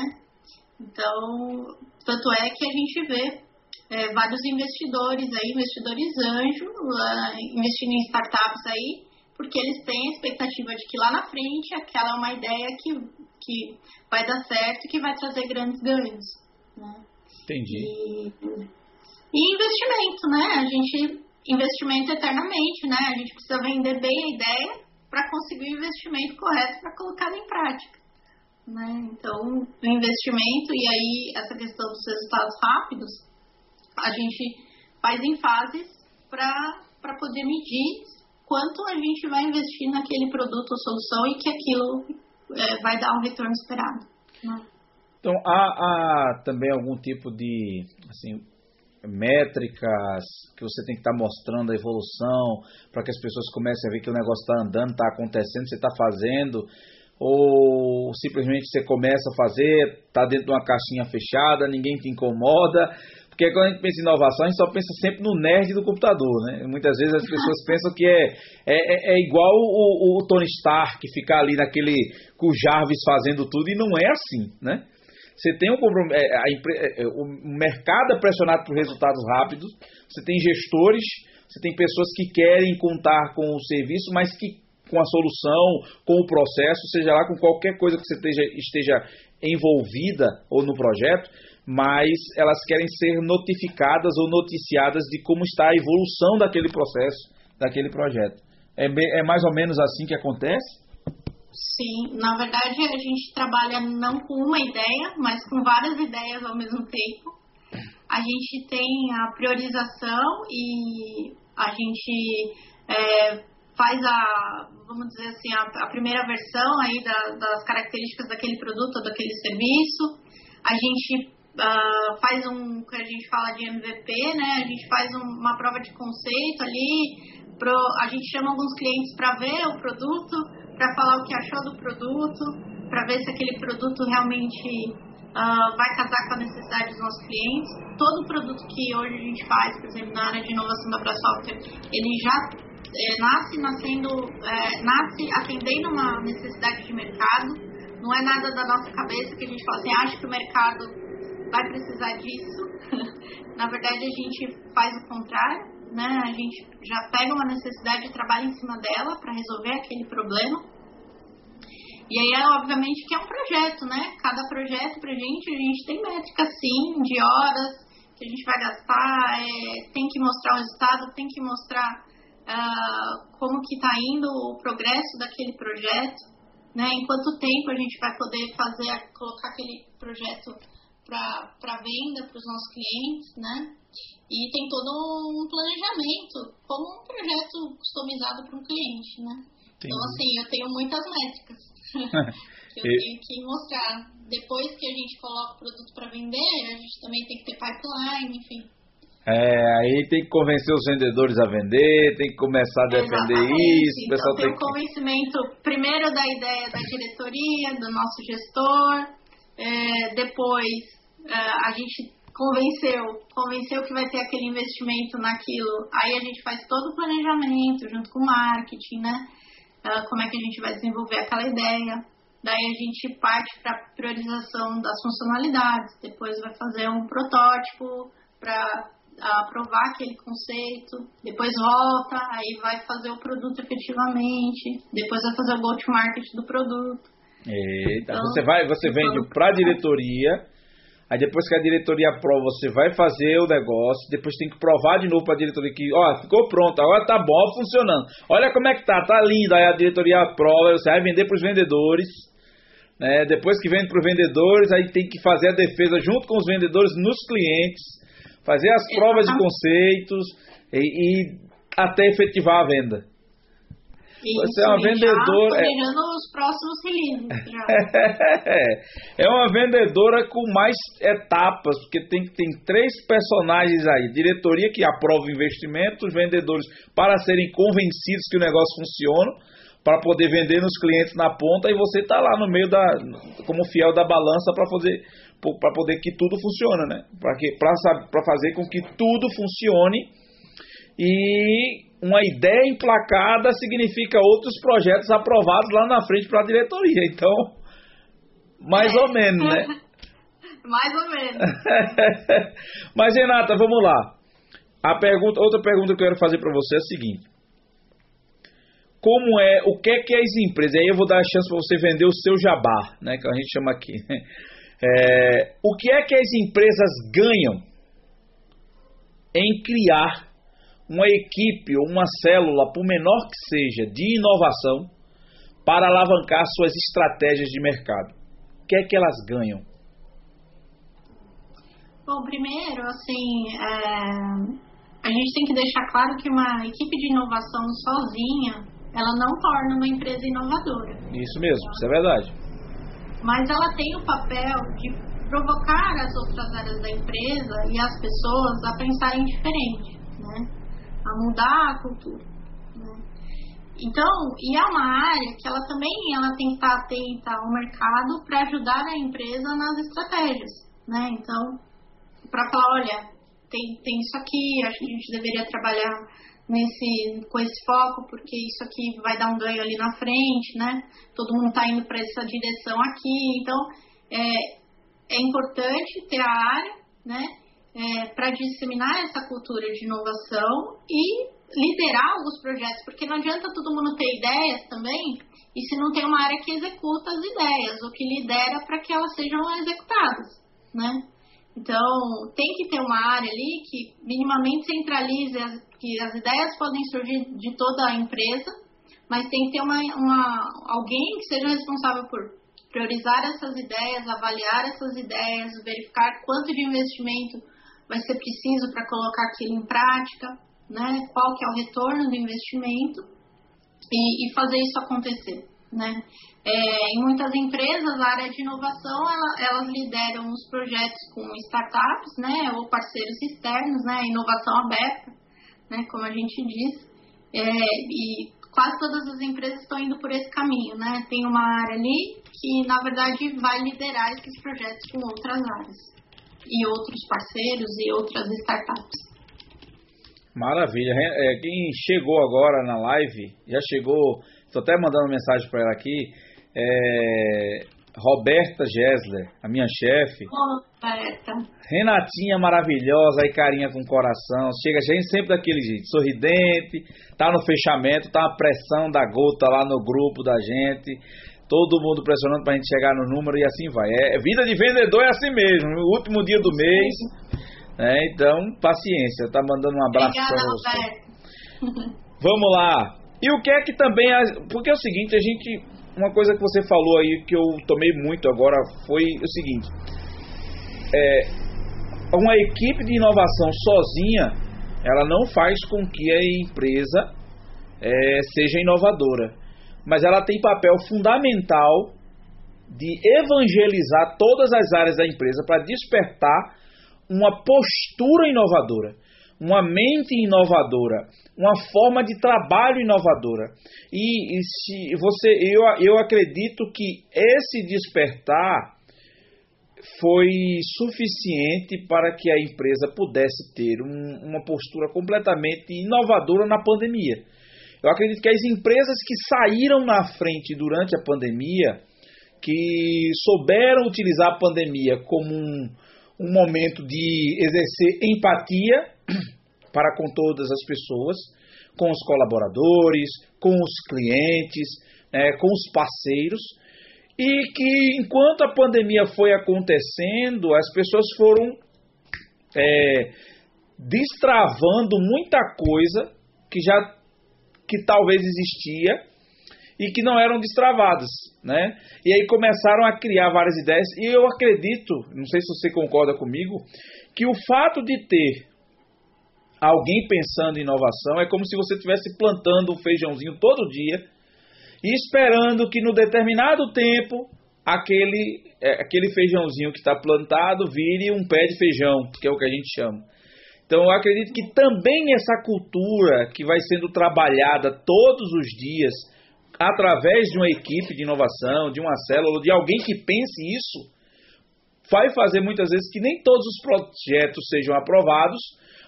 Então, tanto é que a gente vê é, vários investidores aí, investidores anjo, investindo em startups aí, porque eles têm a expectativa de que lá na frente aquela é uma ideia que, que vai dar certo e que vai trazer grandes ganhos, né? Entendi. E, e investimento, né? A gente investimento eternamente, né? A gente precisa vender bem a ideia para conseguir o investimento correto para colocar em prática. Né? Então, o investimento e aí essa questão dos resultados rápidos, a gente faz em fases para poder medir quanto a gente vai investir naquele produto ou solução e que aquilo é, vai dar o retorno esperado. Né? Então, há, há também algum tipo de assim, métricas que você tem que estar tá mostrando a evolução para que as pessoas comecem a ver que o negócio está andando, está acontecendo, você está fazendo, ou simplesmente você começa a fazer, está dentro de uma caixinha fechada, ninguém te incomoda. Porque quando a gente pensa em inovação, a gente só pensa sempre no nerd do computador, né? Muitas vezes as pessoas pensam que é, é, é, é igual o, o, Tony Stark, que fica ali naquele com o Jarvis fazendo tudo, e não é assim, né? Você tem um é, é, é, o mercado é pressionado por resultados rápidos, você tem gestores, você tem pessoas que querem contar com o serviço, mas que com a solução, com o processo, seja lá com qualquer coisa que você esteja, esteja envolvida ou no projeto, mas elas querem ser notificadas ou noticiadas de como está a evolução daquele processo, daquele projeto. É, é mais ou menos assim que acontece? Sim, na verdade a gente trabalha não com uma ideia, mas com várias ideias ao mesmo tempo. A gente tem a priorização e a gente é, faz a, vamos dizer assim, a, a primeira versão aí da, das características daquele produto ou daquele serviço. A gente uh, faz um, que a gente fala de MVP, né? A gente faz um, uma prova de conceito ali, pro, a gente chama alguns clientes para ver o produto, para falar o que achou do produto, para ver se aquele produto realmente uh, vai casar com a necessidade dos nossos clientes. Todo produto que hoje a gente faz, por exemplo, na área de inovação da Software, ele já é, nasce nascendo, é, nasce atendendo uma necessidade de mercado. Não é nada da nossa cabeça que a gente fala assim, acha que o mercado vai precisar disso. na verdade, a gente faz o contrário né? A gente já pega uma necessidade e trabalha em cima dela para resolver aquele problema. E aí, obviamente, que é um projeto, né? Cada projeto pra gente, a gente tem métrica sim, de horas que a gente vai gastar, é, tem que mostrar o resultado, tem que mostrar uh, como que está indo o progresso daquele projeto, né? Em quanto tempo a gente vai poder fazer, colocar aquele projeto para venda para os nossos clientes, né? E tem todo um planejamento, como um projeto customizado para um cliente, né? Entendi. Então, assim, eu tenho muitas métricas que eu e... tenho que mostrar. Depois que a gente coloca o produto para vender, a gente também tem que ter pipeline, enfim. É, aí tem que convencer os vendedores a vender, tem que começar a defender Exatamente. isso. O pessoal então, tem, tem o convencimento primeiro da ideia da diretoria, do nosso gestor, é, depois é, a gente convenceu, convenceu que vai ter aquele investimento naquilo. Aí a gente faz todo o planejamento junto com o marketing, né? Uh, como é que a gente vai desenvolver aquela ideia. Daí a gente parte para priorização das funcionalidades, depois vai fazer um protótipo para aprovar aquele conceito, depois volta, aí vai fazer o produto efetivamente, depois vai fazer o go-to-market do produto. Eita, então, você vai, você vende para a diretoria, Aí depois que a diretoria aprova, você vai fazer o negócio, depois tem que provar de novo para a diretoria que, ó, ficou pronto, agora tá bom, funcionando. Olha como é que tá, tá lindo. Aí a diretoria aprova, você vai vender para os vendedores. Né? Depois que vende para os vendedores, aí tem que fazer a defesa junto com os vendedores nos clientes, fazer as provas de conceitos e, e até efetivar a venda. Você é uma vendedora. Já é... os próximos releases. é uma vendedora com mais etapas, porque tem, tem três personagens aí: diretoria que aprova o investimento, os vendedores para serem convencidos que o negócio funciona, para poder vender nos clientes na ponta, e você está lá no meio da. como fiel da balança para fazer. Para poder que tudo funcione, né? Para fazer com que tudo funcione e uma ideia emplacada significa outros projetos aprovados lá na frente para a diretoria. Então, mais é. ou menos, né? mais ou menos. Mas, Renata, vamos lá. A pergunta, outra pergunta que eu quero fazer para você é a seguinte. Como é, o que é que as empresas, aí eu vou dar a chance para você vender o seu jabá, né, que a gente chama aqui. É, o que é que as empresas ganham em criar uma equipe ou uma célula, por menor que seja, de inovação para alavancar suas estratégias de mercado? O que é que elas ganham? Bom, primeiro, assim, é, a gente tem que deixar claro que uma equipe de inovação sozinha, ela não torna uma empresa inovadora. Isso mesmo, isso é verdade. Mas ela tem o papel de provocar as outras áreas da empresa e as pessoas a pensarem diferente, né? A mudar a cultura. Né? Então, e é uma área que ela também ela tem que estar atenta ao mercado para ajudar a empresa nas estratégias. Né? Então, para falar, olha, tem, tem isso aqui, acho que a gente deveria trabalhar nesse com esse foco porque isso aqui vai dar um ganho ali na frente, né? Todo mundo está indo para essa direção aqui, então é, é importante ter a área, né? É, para disseminar essa cultura de inovação e liderar alguns projetos, porque não adianta todo mundo ter ideias também, e se não tem uma área que executa as ideias, ou que lidera para que elas sejam executadas, né? Então, tem que ter uma área ali que minimamente centralize, as, que as ideias podem surgir de toda a empresa, mas tem que ter uma, uma, alguém que seja responsável por priorizar essas ideias, avaliar essas ideias, verificar quanto de investimento vai ser preciso para colocar aquilo em prática, né? Qual que é o retorno do investimento e, e fazer isso acontecer, né? É, em muitas empresas, a área de inovação, ela, elas lideram os projetos com startups, né? Ou parceiros externos, né? Inovação aberta, né? Como a gente diz. É, e quase todas as empresas estão indo por esse caminho, né? Tem uma área ali que, na verdade, vai liderar esses projetos com outras áreas e outros parceiros e outras startups. Maravilha. É, quem chegou agora na live, já chegou, estou até mandando mensagem para ela aqui, é, Roberta Gessler, a minha chefe. Roberta. Renatinha maravilhosa, aí carinha com coração. Chega gente sempre daquele jeito, sorridente, tá no fechamento, tá a pressão da gota lá no grupo da gente. Todo mundo pressionando pra gente chegar no número e assim vai. É, vida de vendedor é assim mesmo. No último dia do mês, né? Então, paciência. Tá mandando um abraço para você. Vamos lá. E o que é que também. Porque é o seguinte, a gente. Uma coisa que você falou aí que eu tomei muito agora foi o seguinte. É, uma equipe de inovação sozinha, ela não faz com que a empresa é, seja inovadora. Mas ela tem papel fundamental de evangelizar todas as áreas da empresa para despertar uma postura inovadora, uma mente inovadora, uma forma de trabalho inovadora. E, e se você, eu, eu acredito que esse despertar foi suficiente para que a empresa pudesse ter um, uma postura completamente inovadora na pandemia. Eu acredito que as empresas que saíram na frente durante a pandemia, que souberam utilizar a pandemia como um, um momento de exercer empatia para com todas as pessoas, com os colaboradores, com os clientes, né, com os parceiros, e que enquanto a pandemia foi acontecendo, as pessoas foram é, destravando muita coisa que já que talvez existia e que não eram destravadas, né? E aí começaram a criar várias ideias e eu acredito, não sei se você concorda comigo, que o fato de ter alguém pensando em inovação é como se você estivesse plantando um feijãozinho todo dia e esperando que no determinado tempo aquele é, aquele feijãozinho que está plantado vire um pé de feijão, que é o que a gente chama. Então eu acredito que também essa cultura que vai sendo trabalhada todos os dias através de uma equipe de inovação, de uma célula, de alguém que pense isso, vai fazer muitas vezes que nem todos os projetos sejam aprovados,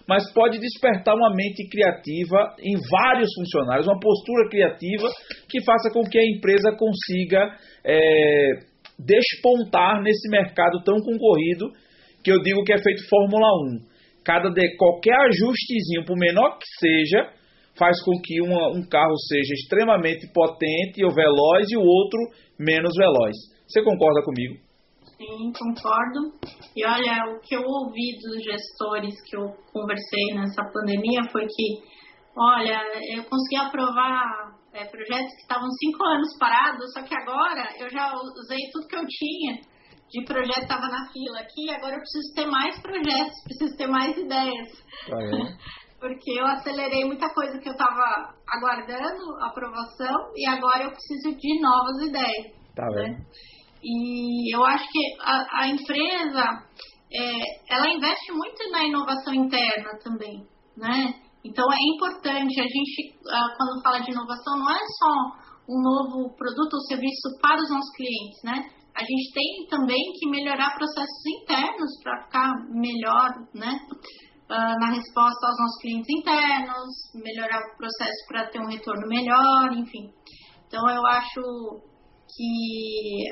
mas pode despertar uma mente criativa em vários funcionários, uma postura criativa que faça com que a empresa consiga é, despontar nesse mercado tão concorrido que eu digo que é feito Fórmula 1. Cada de, qualquer ajustezinho, por menor que seja, faz com que uma, um carro seja extremamente potente ou veloz e o outro menos veloz. Você concorda comigo? Sim, concordo. E olha, o que eu ouvi dos gestores que eu conversei nessa pandemia foi que, olha, eu consegui aprovar é, projetos que estavam cinco anos parados, só que agora eu já usei tudo que eu tinha de projeto estava na fila aqui, agora eu preciso ter mais projetos, preciso ter mais ideias. Ah, é? porque eu acelerei muita coisa que eu estava aguardando aprovação e agora eu preciso de novas ideias. Tá né? E eu acho que a, a empresa é, ela investe muito na inovação interna também, né? Então é importante a gente quando fala de inovação não é só um novo produto ou serviço para os nossos clientes, né? A gente tem também que melhorar processos internos para ficar melhor, né? uh, na resposta aos nossos clientes internos, melhorar o processo para ter um retorno melhor, enfim. Então eu acho que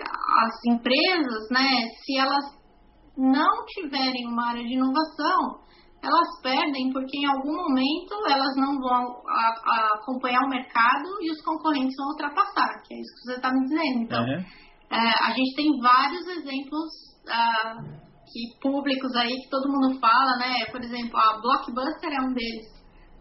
as empresas, né, se elas não tiverem uma área de inovação, elas perdem porque em algum momento elas não vão acompanhar o mercado e os concorrentes vão ultrapassar, que é isso que você está me dizendo. Então, uhum. É, a gente tem vários exemplos uh, que públicos aí que todo mundo fala, né? Por exemplo, a Blockbuster é um deles,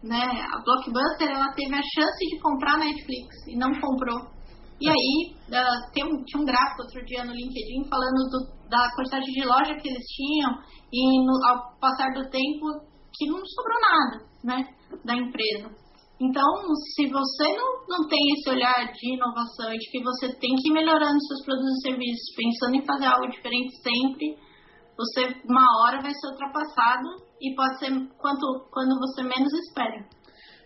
né? A Blockbuster ela teve a chance de comprar a Netflix e não comprou. E aí uh, tem um, tinha um gráfico outro dia no LinkedIn falando do, da quantidade de loja que eles tinham e no, ao passar do tempo que não sobrou nada, né? Da empresa. Então, se você não, não tem esse olhar de inovação e de que você tem que ir melhorando seus produtos e serviços, pensando em fazer algo diferente sempre, você uma hora vai ser ultrapassado e pode ser quanto, quando você menos espera.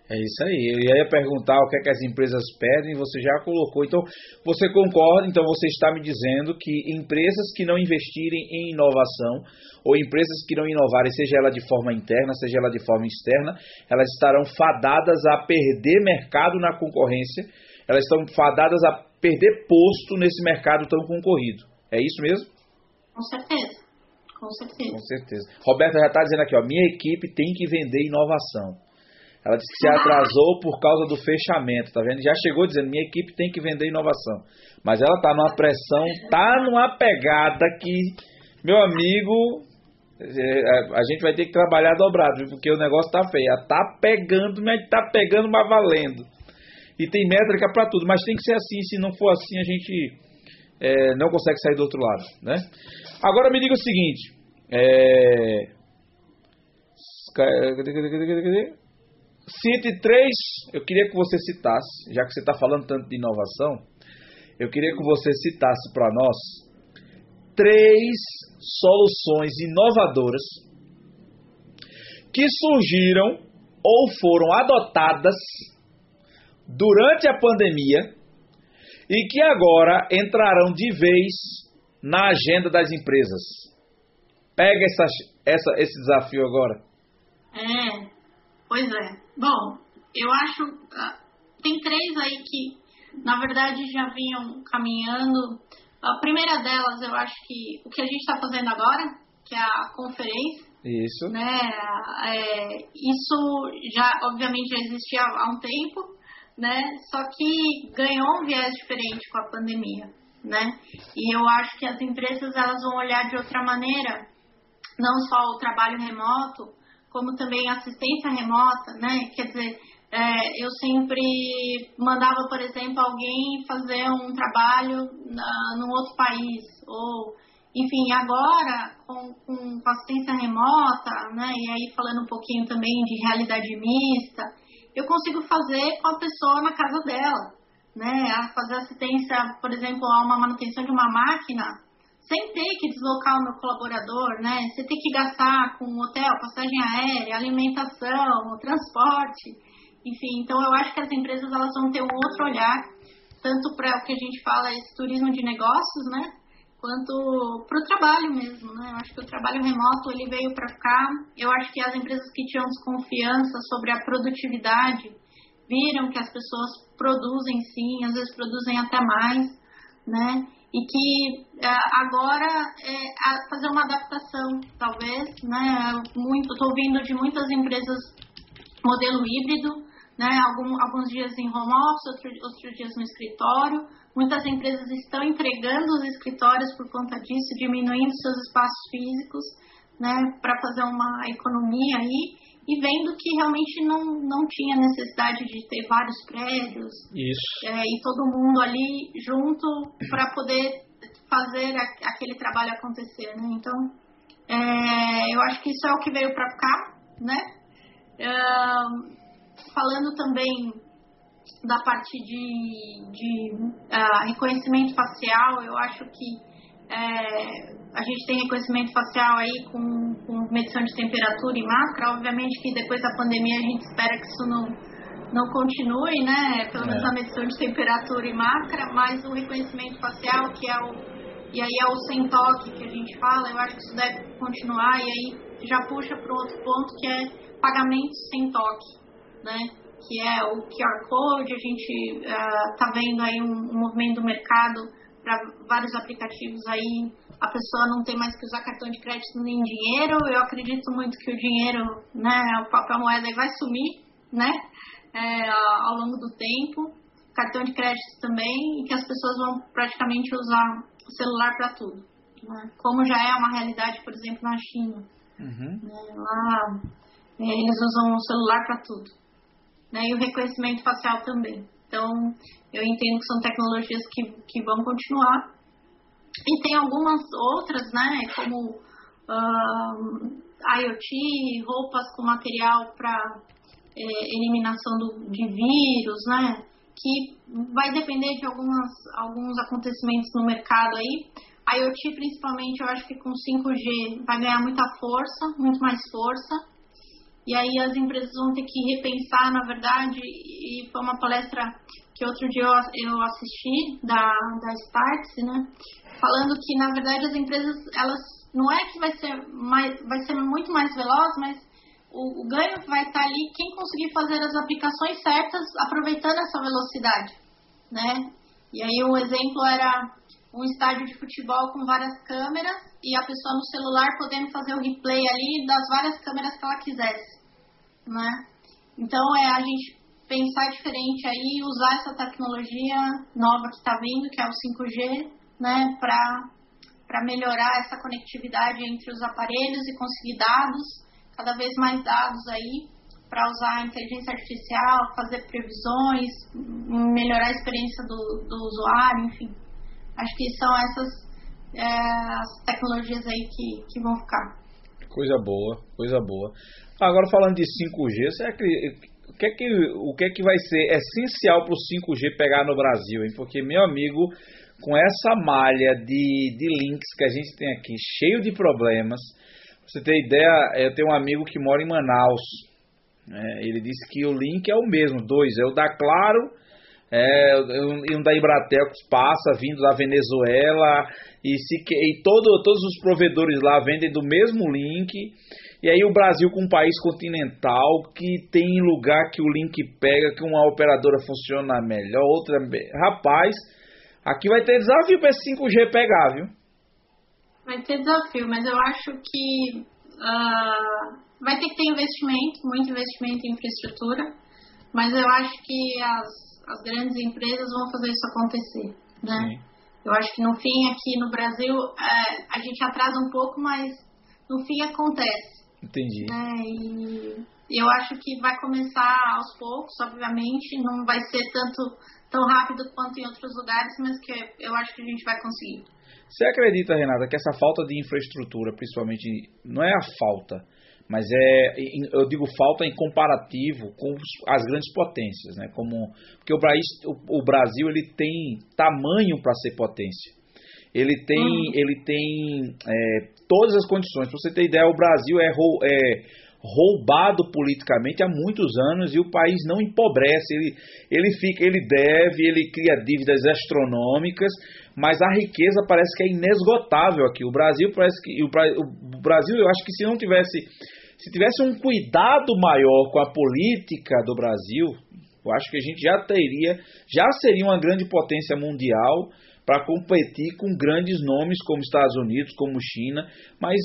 É isso aí. Eu ia perguntar o que, é que as empresas pedem, você já colocou. Então, você concorda? Então, você está me dizendo que empresas que não investirem em inovação, ou empresas que não inovarem, seja ela de forma interna, seja ela de forma externa, elas estarão fadadas a perder mercado na concorrência, elas estão fadadas a perder posto nesse mercado tão concorrido. É isso mesmo? Com certeza. Com certeza. Com certeza. Roberta já está dizendo aqui, ó, minha equipe tem que vender inovação. Ela disse que se atrasou por causa do fechamento, tá vendo? Já chegou dizendo, minha equipe tem que vender inovação. Mas ela tá numa pressão, tá numa pegada que, meu amigo, a gente vai ter que trabalhar dobrado, porque o negócio tá feio. Tá pegando, mas tá pegando, mas valendo. E tem métrica para tudo, mas tem que ser assim. Se não for assim, a gente é, não consegue sair do outro lado, né? Agora me diga o seguinte. É... Cadê, cadê, cadê, cadê? Cite três, eu queria que você citasse, já que você está falando tanto de inovação, eu queria que você citasse para nós três soluções inovadoras que surgiram ou foram adotadas durante a pandemia e que agora entrarão de vez na agenda das empresas. Pega essa, essa, esse desafio agora. É, Pois é. Bom, eu acho. Uh, tem três aí que, na verdade, já vinham caminhando. A primeira delas, eu acho que o que a gente está fazendo agora, que é a conferência. Isso. Né, é, isso já, obviamente, já existia há um tempo, né? Só que ganhou um viés diferente com a pandemia, né? E eu acho que as empresas elas vão olhar de outra maneira, não só o trabalho remoto, como também assistência remota, né? Quer dizer, é, eu sempre mandava, por exemplo, alguém fazer um trabalho na, num outro país, ou, enfim, agora com, com assistência remota, né? E aí falando um pouquinho também de realidade mista, eu consigo fazer com a pessoa na casa dela, né? Fazer assistência, por exemplo, a uma manutenção de uma máquina sem ter que deslocar o meu colaborador, né? Você ter que gastar com hotel, passagem aérea, alimentação, transporte, enfim. Então eu acho que as empresas elas vão ter um outro olhar, tanto para o que a gente fala esse turismo de negócios, né? Quanto para o trabalho mesmo, né? Eu acho que o trabalho remoto ele veio para ficar. Eu acho que as empresas que tinham desconfiança sobre a produtividade viram que as pessoas produzem sim, às vezes produzem até mais, né? e que é, agora é fazer uma adaptação, talvez, né? Muito, estou ouvindo de muitas empresas modelo híbrido, né? Algum, alguns dias em home office, outro, outros dias no escritório. Muitas empresas estão entregando os escritórios por conta disso, diminuindo seus espaços físicos, né? Para fazer uma economia aí e vendo que realmente não, não tinha necessidade de ter vários prédios é, e todo mundo ali junto para poder fazer a, aquele trabalho acontecer, né? Então, é, eu acho que isso é o que veio para ficar, né? Falando também da parte de, de uh, reconhecimento facial, eu acho que é, a gente tem reconhecimento facial aí com, com, medição de temperatura e máscara. Obviamente que depois da pandemia a gente espera que isso não, não continue, né? Pelo menos é. a medição de temperatura e máscara, mas o reconhecimento facial, que é o. E aí é o sem toque que a gente fala, eu acho que isso deve continuar, e aí já puxa para outro ponto que é pagamento sem toque, né? Que é o QR Code, a gente está uh, vendo aí um, um movimento do mercado para vários aplicativos aí, a pessoa não tem mais que usar cartão de crédito nem dinheiro. Eu acredito muito que o dinheiro, né, o papel moeda vai sumir, né, é, ao longo do tempo. Cartão de crédito também, e que as pessoas vão praticamente usar o celular para tudo. Né? Como já é uma realidade, por exemplo, na China. Uhum. Né, lá eles usam o celular para tudo. Né, e o reconhecimento facial também. Então, eu entendo que são tecnologias que, que vão continuar. E tem algumas outras, né, como uh, IoT, roupas com material para é, eliminação do, de vírus, né, que vai depender de algumas, alguns acontecimentos no mercado aí. IoT, principalmente, eu acho que com 5G vai ganhar muita força, muito mais força. E aí as empresas vão ter que repensar, na verdade, e foi uma palestra que outro dia eu, assisti da, da Startse, né? Falando que, na verdade, as empresas, elas não é que vai ser, mais, vai ser muito mais veloz, mas o, o ganho vai estar ali quem conseguir fazer as aplicações certas aproveitando essa velocidade, né? E aí o exemplo era um estádio de futebol com várias câmeras e a pessoa no celular podendo fazer o replay ali das várias câmeras que ela quisesse, né? Então é a gente pensar diferente aí, usar essa tecnologia nova que está vindo, que é o 5G, né, para melhorar essa conectividade entre os aparelhos e conseguir dados, cada vez mais dados aí, para usar a inteligência artificial, fazer previsões, melhorar a experiência do, do usuário, enfim. Acho que são essas é, as tecnologias aí que, que vão ficar. Coisa boa, coisa boa. Agora falando de 5G, você o que é que, o que, é que vai ser essencial para o 5G pegar no Brasil, hein? Porque, meu amigo, com essa malha de, de links que a gente tem aqui, cheio de problemas, você tem ideia, eu tenho um amigo que mora em Manaus, é, ele disse que o link é o mesmo, dois, é o da Claro é, e um da Embratel que passa vindo da Venezuela e, se, e todo, todos os provedores lá vendem do mesmo link. E aí o Brasil com um país continental que tem lugar que o link pega, que uma operadora funciona melhor, outra. Rapaz, aqui vai ter desafio para esse 5G pegar, viu? Vai ter desafio, mas eu acho que uh, vai ter que ter investimento, muito investimento em infraestrutura, mas eu acho que as, as grandes empresas vão fazer isso acontecer, né? Sim. Eu acho que no fim aqui no Brasil é, a gente atrasa um pouco, mas no fim acontece. Entendi. Né? E eu acho que vai começar aos poucos, obviamente, não vai ser tanto tão rápido quanto em outros lugares, mas que eu acho que a gente vai conseguir. Você acredita, Renata, que essa falta de infraestrutura, principalmente, não é a falta, mas é, eu digo falta em comparativo com as grandes potências, né? Como porque o Brasil, o Brasil ele tem tamanho para ser potência. Ele tem, uhum. ele tem é, todas as condições. Para você ter ideia, o Brasil é, é roubado politicamente há muitos anos e o país não empobrece. Ele, ele fica, ele deve, ele cria dívidas astronômicas, mas a riqueza parece que é inesgotável aqui. O Brasil parece que o Brasil, eu acho que se não tivesse se tivesse um cuidado maior com a política do Brasil, eu acho que a gente já teria, já seria uma grande potência mundial para competir com grandes nomes como Estados Unidos, como China, mas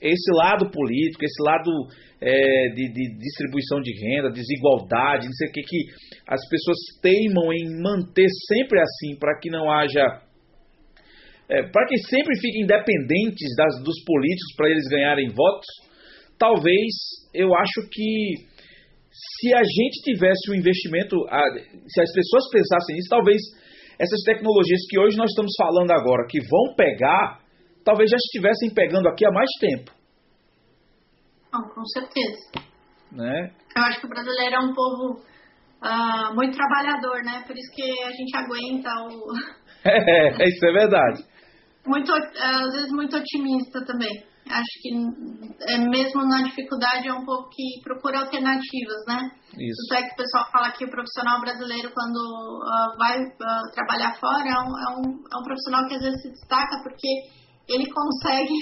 esse lado político, esse lado é, de, de, distribuição de renda, desigualdade, não sei o que, que as pessoas teimam em manter sempre assim, para que não haja. É, para que sempre fiquem independentes das, dos políticos para eles ganharem votos, talvez eu acho que se a gente tivesse o um investimento, se as pessoas pensassem nisso, talvez essas tecnologias que hoje nós estamos falando agora, que vão pegar, talvez já estivessem pegando aqui há mais tempo. Não, com certeza. Né? Eu acho que o brasileiro é um povo uh, muito trabalhador, né? Por isso que a gente aguenta o. é, isso é verdade. Muito, às vezes muito otimista também. Acho que é, mesmo na dificuldade é um pouco que procura alternativas, né? Isso. Isso é que o pessoal fala que o profissional brasileiro, quando uh, vai uh, trabalhar fora, é um, é, um, é um profissional que às vezes se destaca porque ele consegue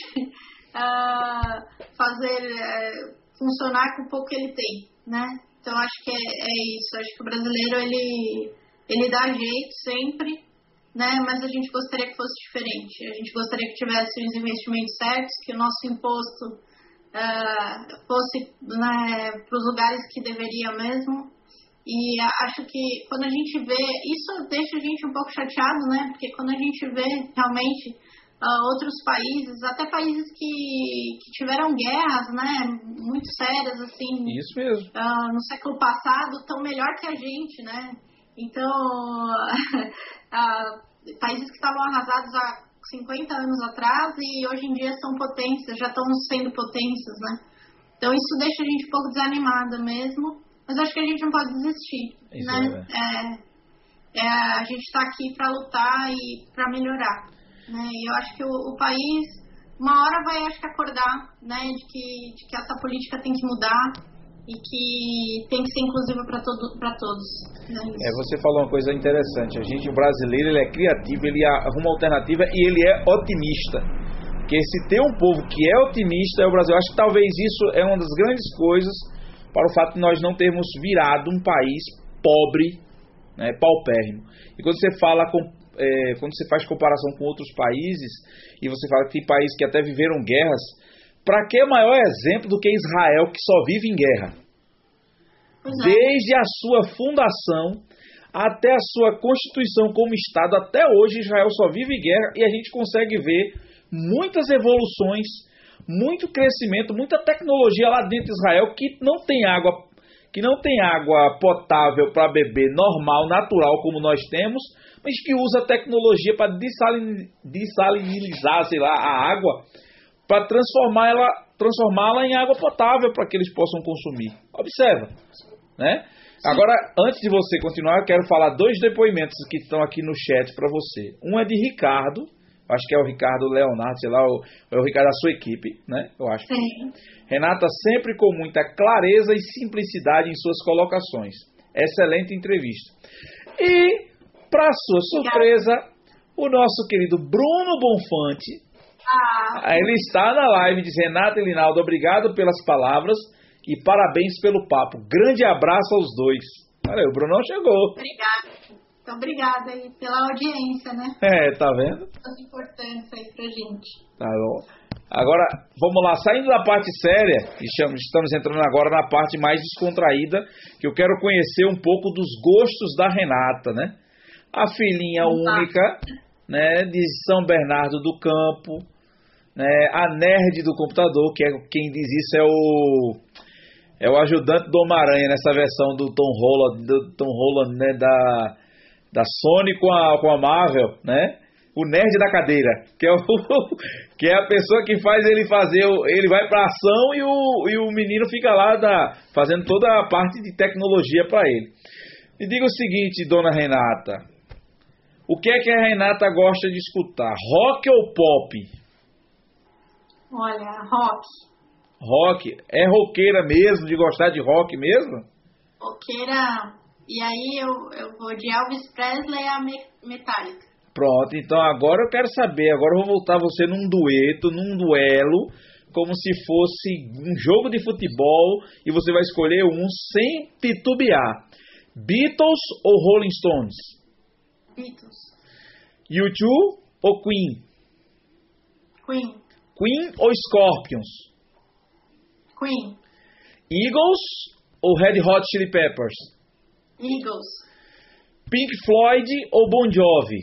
uh, fazer eh, funcionar com o pouco que ele tem, né? Então acho que é, é isso. Acho que o brasileiro ele, ele dá jeito sempre né? Mas a gente gostaria que fosse diferente. A gente gostaria que tivesse os investimentos certos, que o nosso imposto uh, fosse né, para os lugares que deveria mesmo. E acho que quando a gente vê, isso deixa a gente um pouco chateado, né? Porque quando a gente vê realmente uh, outros países, até países que, que tiveram guerras, né? Muito sérias, assim. Isso mesmo. Uh, no século passado, estão melhor que a gente, né? Então, países que estavam arrasados há 50 anos atrás e hoje em dia são potências, já estão sendo potências, né? Então isso deixa a gente um pouco desanimada mesmo, mas acho que a gente não pode desistir, isso né? É, é, a gente está aqui para lutar e para melhorar, né? E eu acho que o, o, país uma hora vai acho que acordar, né? De que, de que essa política tem que mudar e que tem que ser inclusiva para todo, todos. É, é, você falou uma coisa interessante. A gente, o brasileiro, ele é criativo, ele arruma alternativa e ele é otimista. Porque se tem um povo que é otimista é o Brasil. Eu acho que talvez isso é uma das grandes coisas para o fato de nós não termos virado um país pobre, né, paupérrimo. E quando você fala com, é, quando você faz comparação com outros países e você fala que tem países que até viveram guerras, para que maior exemplo do que Israel que só vive em guerra? É. Desde a sua fundação até a sua constituição como Estado, até hoje Israel só vive guerra e a gente consegue ver muitas evoluções, muito crescimento, muita tecnologia lá dentro de Israel que não tem água, que não tem água potável para beber normal, natural como nós temos, mas que usa tecnologia para dessalinizar, sei lá, a água para transformá-la transformá-la em água potável para que eles possam consumir. Observa, né? Agora, antes de você continuar, eu quero falar dois depoimentos que estão aqui no chat para você. Um é de Ricardo, acho que é o Ricardo Leonardo, sei lá, é o Ricardo da sua equipe, né? Eu acho. Sim. Renata sempre com muita clareza e simplicidade em suas colocações. Excelente entrevista. E, para sua surpresa, o nosso querido Bruno Bonfante ah. Ele está na live, diz Renata e Linaldo, obrigado pelas palavras e parabéns pelo papo. Grande abraço aos dois. Olha, o Brunão chegou. Obrigada. Então, obrigada aí pela audiência, né? É, tá vendo? As importantes aí pra gente. Tá bom. Agora, vamos lá, saindo da parte séria, estamos entrando agora na parte mais descontraída, que eu quero conhecer um pouco dos gostos da Renata, né? A filhinha única, né, de São Bernardo do Campo, né, a nerd do computador, que é quem diz isso é o é o ajudante do Homem-Aranha nessa versão do Tom Holland, do Tom Holland, né, da da Sony com a com a Marvel, né? O nerd da cadeira, que é o que é a pessoa que faz ele fazer, ele vai para ação e o, e o menino fica lá da, fazendo toda a parte de tecnologia para ele. Me diga o seguinte, dona Renata, o que é que a Renata gosta de escutar? Rock ou pop? Olha, rock. Rock. É roqueira mesmo, de gostar de rock mesmo? Roqueira. E aí eu, eu vou de Elvis Presley a Metallica. Pronto, então agora eu quero saber, agora eu vou voltar você num dueto, num duelo, como se fosse um jogo de futebol e você vai escolher um sem titubear. Beatles ou Rolling Stones? Beatles. U2 ou Queen? Queen. Queen ou Scorpions? Queen. Eagles ou Red Hot Chili Peppers? Eagles. Pink Floyd ou Bon Jovi?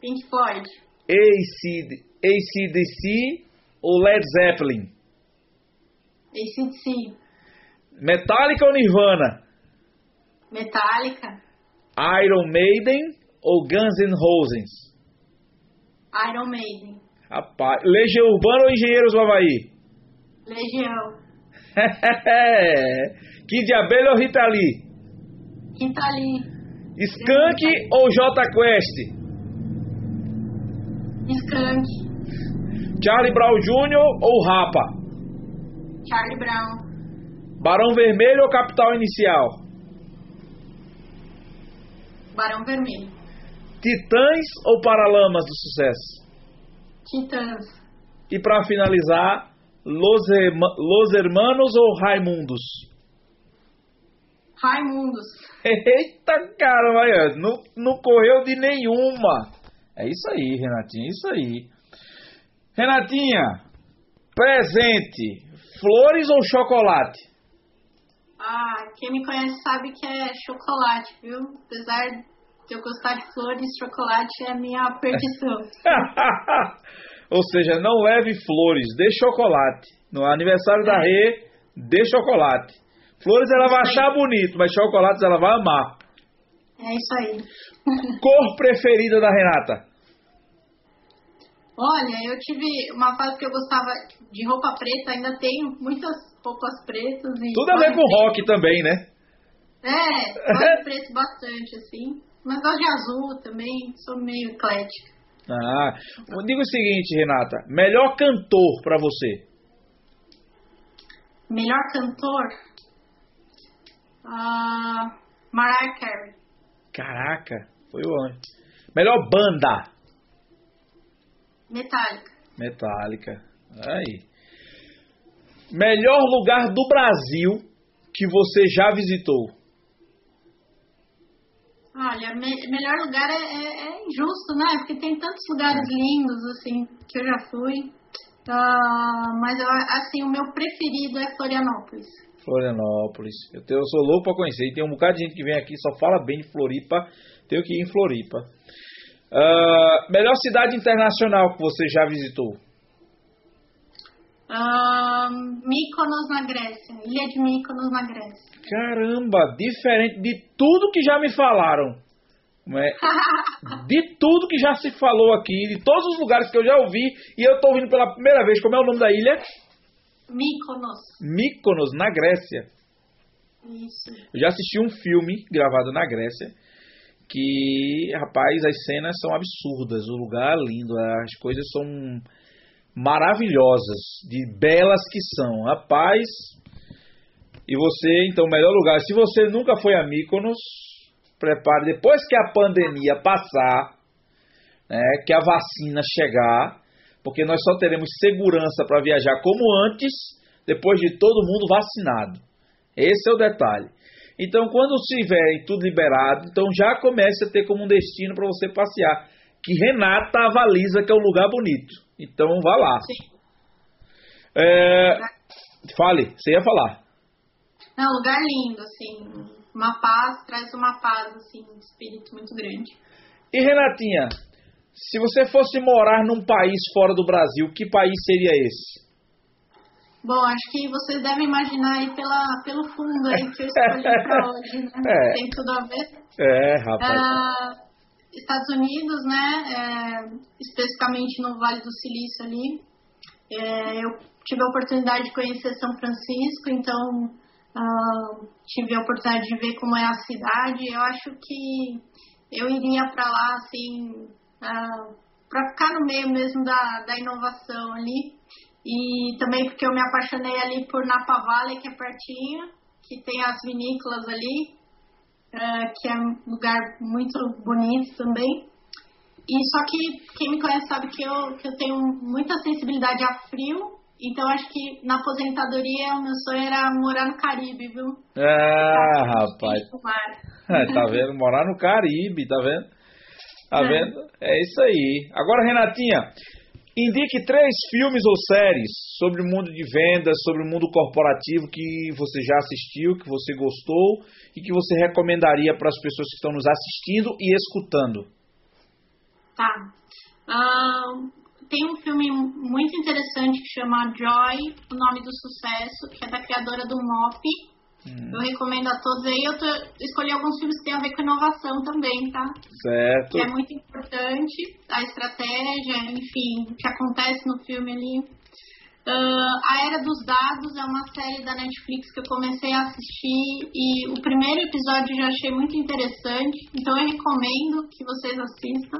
Pink Floyd. AC, ACDC ou Led Zeppelin? ACDC. Metallica ou Nirvana? Metallica. Iron Maiden ou Guns N' Roses? Iron Maiden. Rapaz, Legião Urbana ou Engenheiros do Havaí? Legião. Kid Abelha ou Rita Lee? Rita Lee. Skank ou J Quest? Skank. Charlie Brown Jr. ou Rapa? Charlie Brown. Barão Vermelho ou Capital Inicial? Barão Vermelho. Titãs ou Paralamas do Sucesso? Titãs. E para finalizar, Los, Los Hermanos ou Raimundos? Raimundos. Eita cara, não, não correu de nenhuma. É isso aí, Renatinha, é isso aí. Renatinha, presente, flores ou chocolate? Ah, quem me conhece sabe que é chocolate, viu? Apesar de eu gostar de flores, chocolate é a minha perdição. Ou seja, não leve flores, dê chocolate. No aniversário da Rê, dê chocolate. Flores ela vai achar bonito, mas chocolates ela vai amar. É isso aí. Cor preferida da Renata? Olha, eu tive uma fase que eu gostava de roupa preta, ainda tenho muitas roupas pretas. E Tudo a ver com rock também, né? É, gosto de preto bastante, assim. Mas gosto de azul também, sou meio eclética. Ah, diga o seguinte, Renata, melhor cantor para você? Melhor cantor? Uh, Mariah Carey. Caraca, foi onde? Melhor banda? Metallica. Metallica. Aí. Melhor lugar do Brasil que você já visitou? Olha, me melhor lugar é, é, é, injusto, né? Porque tem tantos lugares lindos, assim, que eu já fui. Uh, mas, eu, assim, o meu preferido é Florianópolis. Florianópolis. Eu, tenho, eu sou louco para conhecer. E tem um bocado de gente que vem aqui só fala bem de Floripa. Tenho que ir em Floripa. Uh, melhor cidade internacional que você já visitou? Mykonos na Grécia. Ilha de Mykonos na Grécia. Caramba, diferente de tudo que já me falaram. É? de tudo que já se falou aqui, de todos os lugares que eu já ouvi, e eu estou ouvindo pela primeira vez. Como é o nome da ilha? Mykonos. Mykonos, na Grécia. Isso. Eu já assisti um filme gravado na Grécia que, rapaz, as cenas são absurdas, o lugar é lindo, as coisas são maravilhosas, de belas que são. Rapaz, e você, então, melhor lugar. Se você nunca foi a Mykonos, prepare depois que a pandemia passar, né, que a vacina chegar, porque nós só teremos segurança para viajar como antes, depois de todo mundo vacinado. Esse é o detalhe. Então, quando estiver tudo liberado, então já comece a ter como um destino para você passear. Que Renata avaliza que é um lugar bonito. Então, vá lá. Sim. É, fale, você ia falar. Não, lugar lindo, assim. Uma paz, traz uma paz, assim, de espírito muito grande. E Renatinha, se você fosse morar num país fora do Brasil, que país seria esse? Bom, acho que vocês devem imaginar aí pela, pelo fundo aí que eu escolhi para hoje, né? É. Tem tudo a ver. É, rapaz. Ah, Estados Unidos, né? É, especificamente no Vale do Silício ali. É, eu tive a oportunidade de conhecer São Francisco, então uh, tive a oportunidade de ver como é a cidade. Eu acho que eu iria para lá, assim, uh, ah, para ficar no meio mesmo da, da inovação ali e também porque eu me apaixonei ali por Napa Valley, que é pertinho, que tem as vinícolas ali, uh, que é um lugar muito bonito também. E só que quem me conhece sabe que eu, que eu tenho muita sensibilidade a frio, então acho que na aposentadoria o meu sonho era morar no Caribe, viu? Ah, rapaz. É, tá vendo? Morar no Caribe, tá vendo? Tá é. vendo? É isso aí. Agora, Renatinha, Indique três filmes ou séries sobre o mundo de vendas, sobre o mundo corporativo que você já assistiu, que você gostou e que você recomendaria para as pessoas que estão nos assistindo e escutando. Tá. Uh, tem um filme muito interessante que chama Joy, o nome do sucesso, que é da criadora do MOP, Hum. Eu recomendo a todos aí. Eu tô, escolhi alguns filmes que têm a ver com inovação também, tá? Certo. Que é muito importante, a estratégia, enfim, o que acontece no filme ali. Uh, a Era dos Dados é uma série da Netflix que eu comecei a assistir e o primeiro episódio eu já achei muito interessante, então eu recomendo que vocês assistam.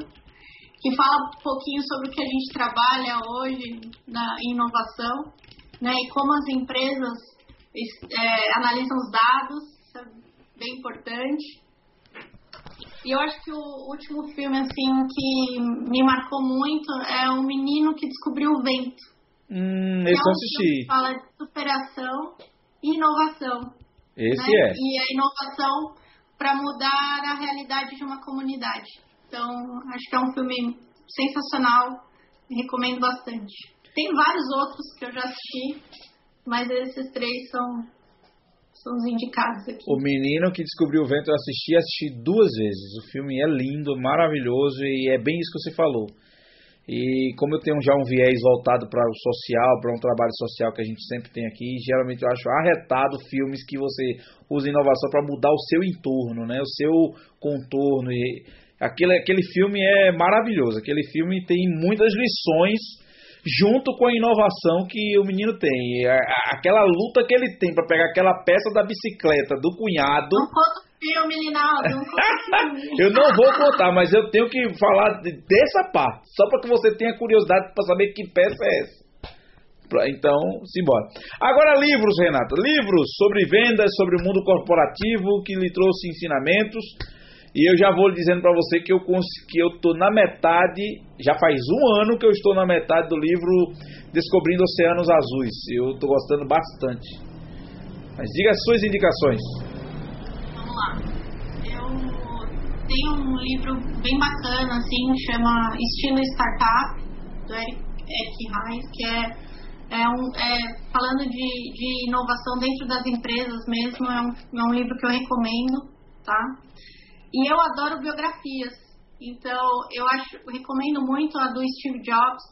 Que fala um pouquinho sobre o que a gente trabalha hoje na inovação, né? E como as empresas é, analisam os dados, isso é bem importante. E eu acho que o último filme assim que me marcou muito é o menino que descobriu o vento. Hum, esse é um assisti. fala de superação e inovação. Esse né? é. E a inovação para mudar a realidade de uma comunidade. Então, acho que é um filme sensacional, recomendo bastante. Tem vários outros que eu já assisti, mas esses três são, são os indicados aqui. O Menino que Descobriu o Vento eu assisti, assisti duas vezes. O filme é lindo, maravilhoso e é bem isso que você falou. E como eu tenho já um viés voltado para o social, para um trabalho social que a gente sempre tem aqui, geralmente eu acho arretado filmes que você usa inovação para mudar o seu entorno, né? O seu contorno. E aquele, aquele filme é maravilhoso. Aquele filme tem muitas lições junto com a inovação que o menino tem. Aquela luta que ele tem para pegar aquela peça da bicicleta do cunhado. Não conta o filme, Linaldo. Não filme. eu não vou contar, mas eu tenho que falar dessa parte. Só para que você tenha curiosidade para saber que peça é essa. Então, simbora. Agora, livros, Renato. Livros sobre vendas, sobre o mundo corporativo, que lhe trouxe ensinamentos. E eu já vou dizendo para você que eu que eu tô na metade, já faz um ano que eu estou na metade do livro Descobrindo Oceanos Azuis. Eu estou gostando bastante. Mas diga as suas indicações. Vamos lá. Eu tenho um livro bem bacana, assim, chama Estilo Startup, do Eric, Eric Reis, que é é um, é, falando de, de inovação dentro das empresas mesmo, é um, é um livro que eu recomendo, tá? E eu adoro biografias, então eu acho, recomendo muito a do Steve Jobs.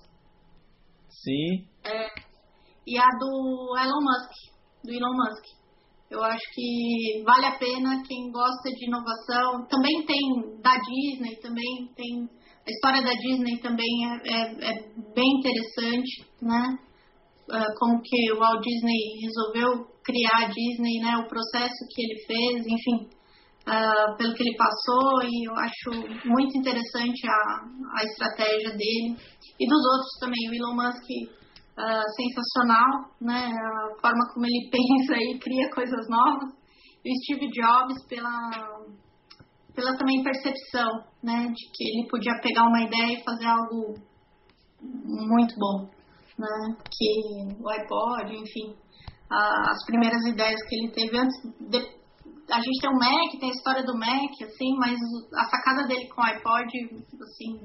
Sim. É, e a do Elon Musk, do Elon Musk. Eu acho que vale a pena quem gosta de inovação. Também tem da Disney, também tem a história da Disney também é, é, é bem interessante, né? uh, como que o Walt Disney resolveu criar a Disney, né, o processo que ele fez, enfim, uh, pelo que ele passou, e eu acho muito interessante a, a estratégia dele. E dos outros também, o Elon Musk, uh, sensacional, né, a forma como ele pensa e cria coisas novas. E o Steve Jobs, pela, pela também percepção, né, de que ele podia pegar uma ideia e fazer algo muito bom né? Que o iPod, enfim, as primeiras ideias que ele teve antes. De, a gente tem o Mac, tem a história do Mac, assim, mas a sacada dele com o iPod, assim,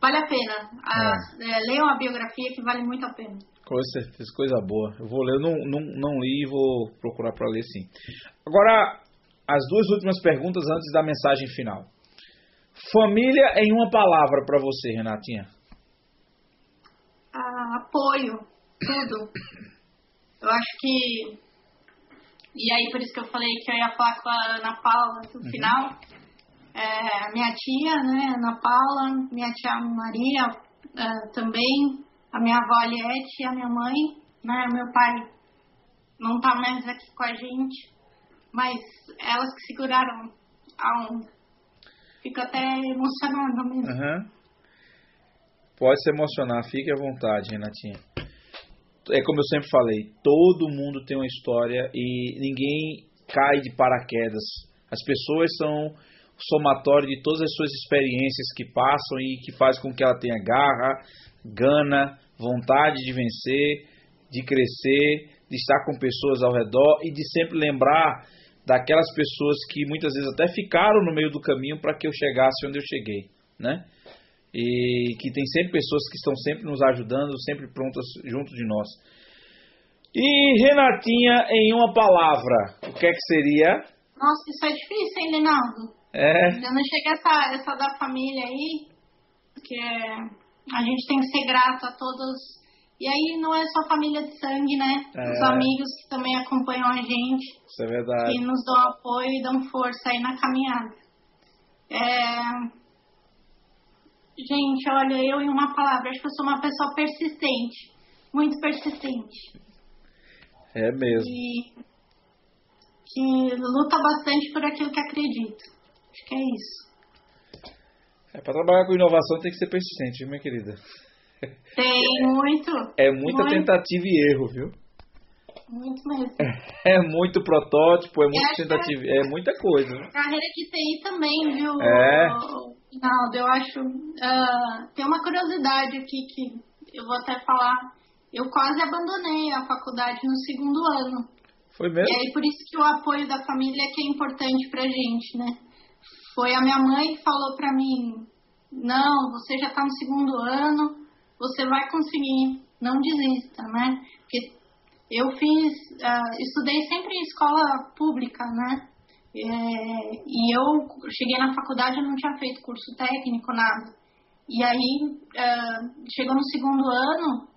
vale a pena. A, é. É, leiam a biografia que vale muito a pena. Com certeza, coisa boa. Eu vou ler, eu não, não, não li e vou procurar para ler sim. Agora, as duas últimas perguntas antes da mensagem final. Família em uma palavra para você, Renatinha apoio, tudo. Eu acho que. E aí, por isso que eu falei que eu ia falar com a Ana Paula no uhum. final. É, minha tia, né, Ana Paula, minha tia Maria é, também, a minha avó Aliette a minha mãe, né, meu pai não tá mais aqui com a gente, mas elas que seguraram a onda. Fico até emocionada mesmo. Uhum. Pode se emocionar, fique à vontade, Renatinha. É como eu sempre falei, todo mundo tem uma história e ninguém cai de paraquedas. As pessoas são somatório de todas as suas experiências que passam e que faz com que ela tenha garra, gana, vontade de vencer, de crescer, de estar com pessoas ao redor e de sempre lembrar daquelas pessoas que muitas vezes até ficaram no meio do caminho para que eu chegasse onde eu cheguei, né? E que tem sempre pessoas que estão sempre nos ajudando, sempre prontas junto de nós. E Renatinha, em uma palavra, o que é que seria? Nossa, isso é difícil, hein, Linaldo? É. Eu não cheguei essa, essa da família aí, porque a gente tem que ser grato a todos. E aí não é só família de sangue, né? É. Os amigos que também acompanham a gente. Isso é verdade. Que nos dão apoio e dão força aí na caminhada. É, Gente, olha, eu em uma palavra, acho que eu sou uma pessoa persistente. Muito persistente. É mesmo. E que luta bastante por aquilo que acredita. Acho que é isso. É, para trabalhar com inovação tem que ser persistente, viu, minha querida? Tem muito. É muita muito. tentativa e erro, viu? Muito mesmo. É, muito protótipo, é muita tentativa, é, é muita coisa. Carreira de TI também, viu? É. Naldo, eu acho. Uh, tem uma curiosidade aqui que eu vou até falar. Eu quase abandonei a faculdade no segundo ano. Foi mesmo? E aí por isso que o apoio da família é que é importante pra gente, né? Foi a minha mãe que falou pra mim: não, você já tá no segundo ano, você vai conseguir, não desista, né? Eu fiz, uh, estudei sempre em escola pública, né? É, e eu cheguei na faculdade e não tinha feito curso técnico, nada. E aí, uh, chegou no segundo ano,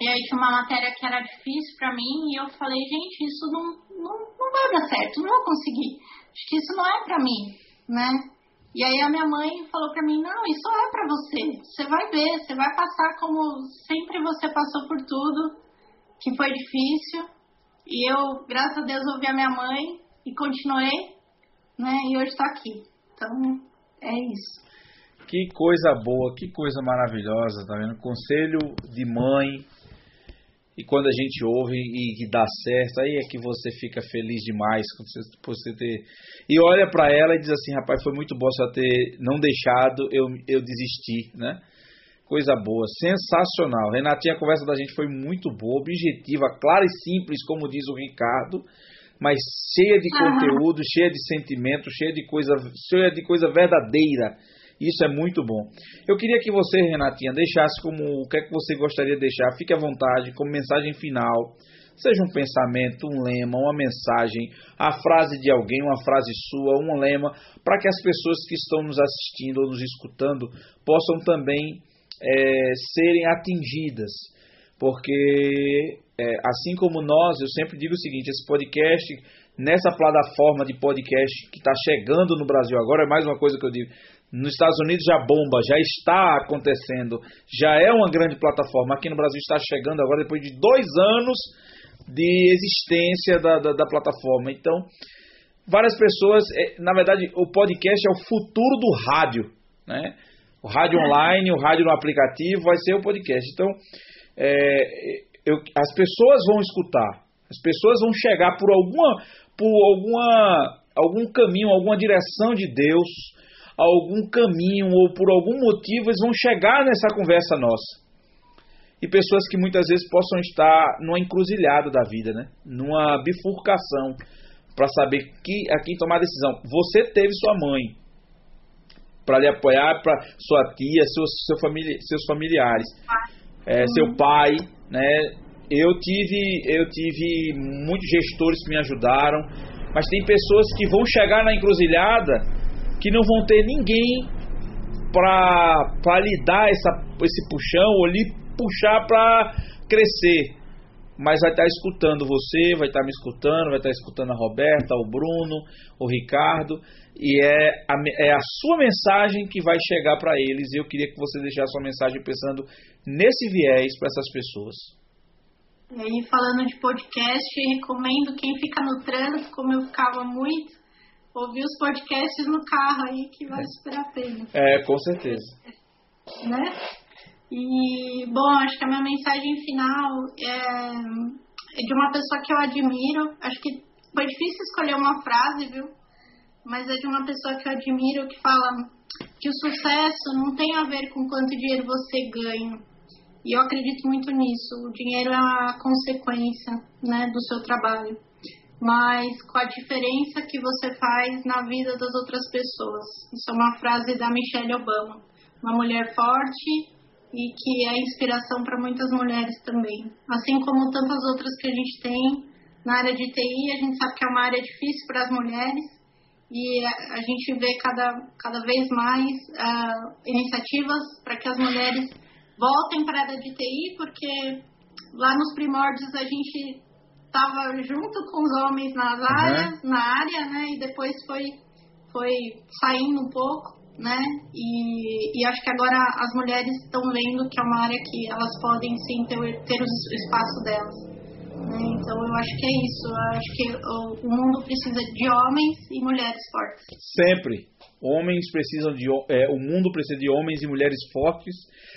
e aí tinha uma matéria que era difícil para mim, e eu falei, gente, isso não, não, não vai dar certo, não vou conseguir. Acho que isso não é para mim, né? E aí a minha mãe falou para mim, não, isso é para você. Você vai ver, você vai passar como sempre você passou por tudo que foi difícil. E eu, graças a Deus, ouvi a minha mãe e continuei, né? E hoje estou aqui. Então, é isso. Que coisa boa, que coisa maravilhosa, tá vendo? Conselho de mãe e quando a gente ouve e dá certo, aí é que você fica feliz demais por você ter. E olha para ela e diz assim: rapaz, foi muito bom só ter não deixado eu, eu desistir, né? Coisa boa, sensacional. Renatinha, a conversa da gente foi muito boa, objetiva, clara e simples, como diz o Ricardo, mas cheia de conteúdo, cheia de sentimento, cheia de coisa, cheia de coisa verdadeira isso é muito bom. Eu queria que você, Renatinha, deixasse como o que é que você gostaria de deixar. Fique à vontade, como mensagem final. Seja um pensamento, um lema, uma mensagem, a frase de alguém, uma frase sua, um lema, para que as pessoas que estão nos assistindo ou nos escutando possam também é, serem atingidas. Porque, é, assim como nós, eu sempre digo o seguinte: esse podcast, nessa plataforma de podcast que está chegando no Brasil agora, é mais uma coisa que eu digo, nos Estados Unidos já bomba, já está acontecendo, já é uma grande plataforma. Aqui no Brasil está chegando agora, depois de dois anos de existência da, da, da plataforma. Então, várias pessoas, é, na verdade, o podcast é o futuro do rádio. Né? O rádio é. online, o rádio no aplicativo, vai ser o podcast. Então, é, eu, as pessoas vão escutar, as pessoas vão chegar por alguma, por alguma, algum caminho, alguma direção de Deus algum caminho ou por algum motivo eles vão chegar nessa conversa nossa. E pessoas que muitas vezes possam estar numa encruzilhada da vida, né? numa bifurcação, para saber que, a quem tomar a decisão. Você teve sua mãe para lhe apoiar, para sua tia, seus, seu famili seus familiares, é, seu pai, né? Eu tive, eu tive muitos gestores que me ajudaram, mas tem pessoas que vão chegar na encruzilhada que não vão ter ninguém para lhe dar essa, esse puxão ou lhe puxar para crescer. Mas vai estar tá escutando você, vai estar tá me escutando, vai estar tá escutando a Roberta, o Bruno, o Ricardo, e é a, é a sua mensagem que vai chegar para eles. E eu queria que você deixasse a sua mensagem pensando nesse viés para essas pessoas. E aí, falando de podcast, recomendo quem fica no trânsito, como eu ficava muito, ouvir os podcasts no carro aí que vai super a pena. É, com certeza. Né? E, bom, acho que a minha mensagem final é, é de uma pessoa que eu admiro. Acho que foi difícil escolher uma frase, viu? Mas é de uma pessoa que eu admiro que fala que o sucesso não tem a ver com quanto dinheiro você ganha. E eu acredito muito nisso. O dinheiro é a consequência né, do seu trabalho mas com a diferença que você faz na vida das outras pessoas. Isso é uma frase da Michelle Obama, uma mulher forte e que é inspiração para muitas mulheres também. Assim como tantas outras que a gente tem na área de TI, a gente sabe que é uma área difícil para as mulheres e a gente vê cada, cada vez mais uh, iniciativas para que as mulheres voltem para a área de TI, porque lá nos primórdios a gente estava junto com os homens nas áreas, uhum. na área, né? E depois foi, foi saindo um pouco, né? E, e acho que agora as mulheres estão vendo que é uma área que elas podem sim ter, ter o espaço delas. Né? Então eu acho que é isso. Eu acho que o, o mundo precisa de homens e mulheres fortes. Sempre. Homens precisam de. É, o mundo precisa de homens e mulheres fortes,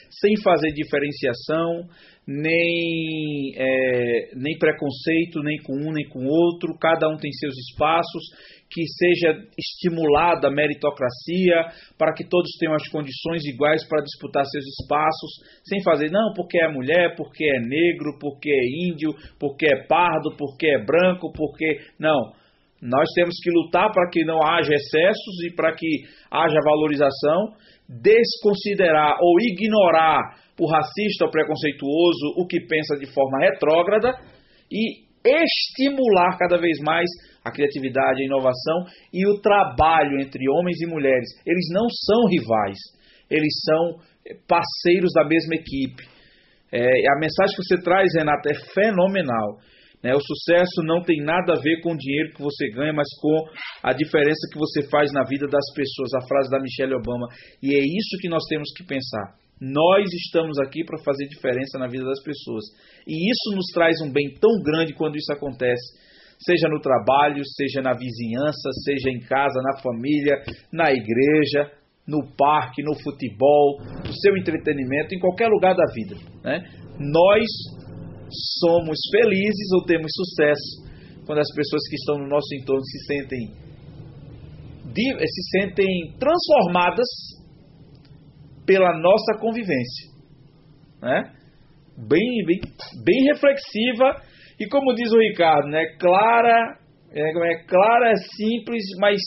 sem fazer diferenciação, nem, é, nem preconceito, nem com um nem com outro, cada um tem seus espaços, que seja estimulada a meritocracia, para que todos tenham as condições iguais para disputar seus espaços, sem fazer, não, porque é mulher, porque é negro, porque é índio, porque é pardo, porque é branco, porque. Não. Nós temos que lutar para que não haja excessos e para que haja valorização, desconsiderar ou ignorar o racista ou preconceituoso, o que pensa de forma retrógrada e estimular cada vez mais a criatividade, a inovação e o trabalho entre homens e mulheres. Eles não são rivais, eles são parceiros da mesma equipe. É, a mensagem que você traz, Renata, é fenomenal. Né? O sucesso não tem nada a ver com o dinheiro que você ganha, mas com a diferença que você faz na vida das pessoas. A frase da Michelle Obama. E é isso que nós temos que pensar. Nós estamos aqui para fazer diferença na vida das pessoas. E isso nos traz um bem tão grande quando isso acontece. Seja no trabalho, seja na vizinhança, seja em casa, na família, na igreja, no parque, no futebol, no seu entretenimento, em qualquer lugar da vida. Né? Nós somos felizes ou temos sucesso quando as pessoas que estão no nosso entorno se sentem se sentem transformadas pela nossa convivência, né? Bem, bem, bem reflexiva e como diz o Ricardo, né? Clara, é, é clara, é simples, mas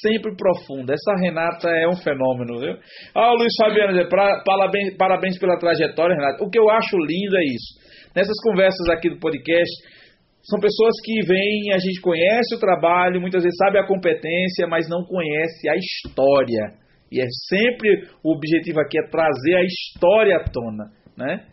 sempre profunda. Essa Renata é um fenômeno, viu? Ah, o Luiz Fabiano, parabéns, parabéns pela trajetória, Renata. O que eu acho lindo é isso. Nessas conversas aqui do podcast, são pessoas que vêm, a gente conhece o trabalho, muitas vezes sabe a competência, mas não conhece a história. E é sempre o objetivo aqui é trazer a história à tona, né?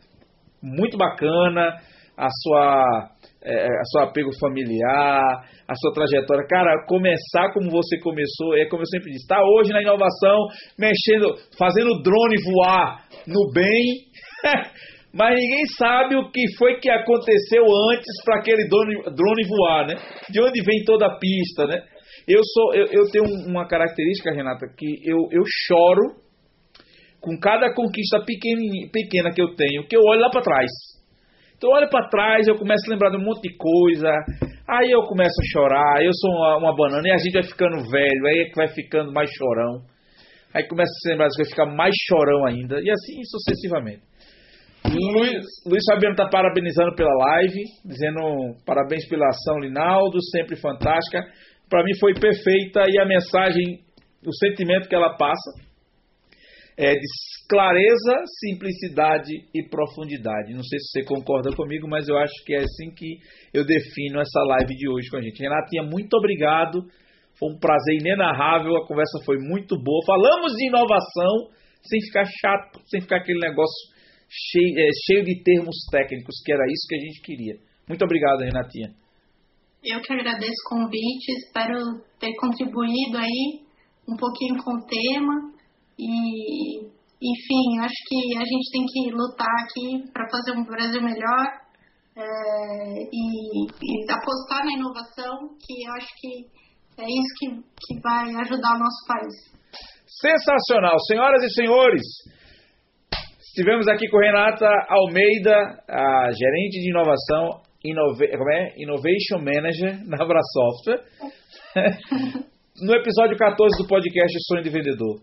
Muito bacana a sua é, a seu apego familiar, a sua trajetória. Cara, começar como você começou, é como eu sempre disse, está hoje na inovação, mexendo, fazendo drone voar no bem, mas ninguém sabe o que foi que aconteceu antes para aquele drone, voar, né? De onde vem toda a pista, né? Eu sou, eu, eu tenho uma característica, Renata, que eu, eu choro com cada conquista pequena, pequena que eu tenho, que eu olho lá para trás. Então olha para trás, eu começo a lembrar de um monte de coisa, aí eu começo a chorar, eu sou uma, uma banana e a gente vai ficando velho, aí é que vai ficando mais chorão. Aí começa a se lembrar vai ficar mais chorão ainda, e assim sucessivamente. Luiz, Luiz Fabiano está parabenizando pela live, dizendo parabéns pela ação, Linaldo, sempre fantástica. Para mim foi perfeita e a mensagem, o sentimento que ela passa é de clareza, simplicidade e profundidade. Não sei se você concorda comigo, mas eu acho que é assim que eu defino essa live de hoje com a gente. Renatinha, muito obrigado. Foi um prazer inenarrável, a conversa foi muito boa. Falamos de inovação sem ficar chato, sem ficar aquele negócio cheio, é, cheio de termos técnicos, que era isso que a gente queria. Muito obrigado, Renatinha. Eu que agradeço o convite, espero ter contribuído aí um pouquinho com o tema. E, enfim, acho que a gente tem que lutar aqui para fazer um Brasil melhor é, e, e, apostar na inovação, que eu acho que é isso que, que vai ajudar o nosso país. Sensacional! Senhoras e senhores, estivemos aqui com Renata Almeida, a gerente de inovação como é? Innovation Manager na Abrasoftware. no episódio 14 do podcast Sonho de Vendedor.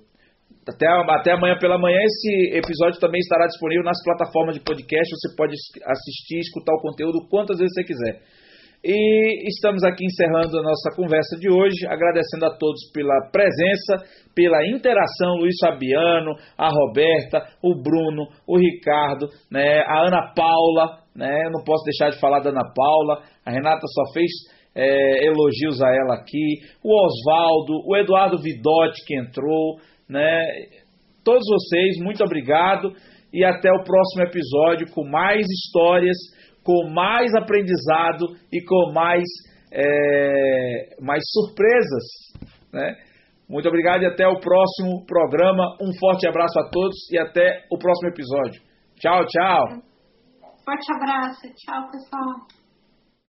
Até, até amanhã pela manhã. Esse episódio também estará disponível nas plataformas de podcast. Você pode assistir, escutar o conteúdo quantas vezes você quiser. E estamos aqui encerrando a nossa conversa de hoje, agradecendo a todos pela presença, pela interação, Luiz Fabiano, a Roberta, o Bruno, o Ricardo, né, a Ana Paula, né, eu não posso deixar de falar da Ana Paula, a Renata só fez é, elogios a ela aqui, o Oswaldo, o Eduardo Vidotti que entrou, né? Todos vocês, muito obrigado e até o próximo episódio com mais histórias, com mais aprendizado e com mais, é, mais surpresas, né? Muito obrigado e até o próximo programa. Um forte abraço a todos e até o próximo episódio. Tchau, tchau. Forte abraço. Tchau, pessoal.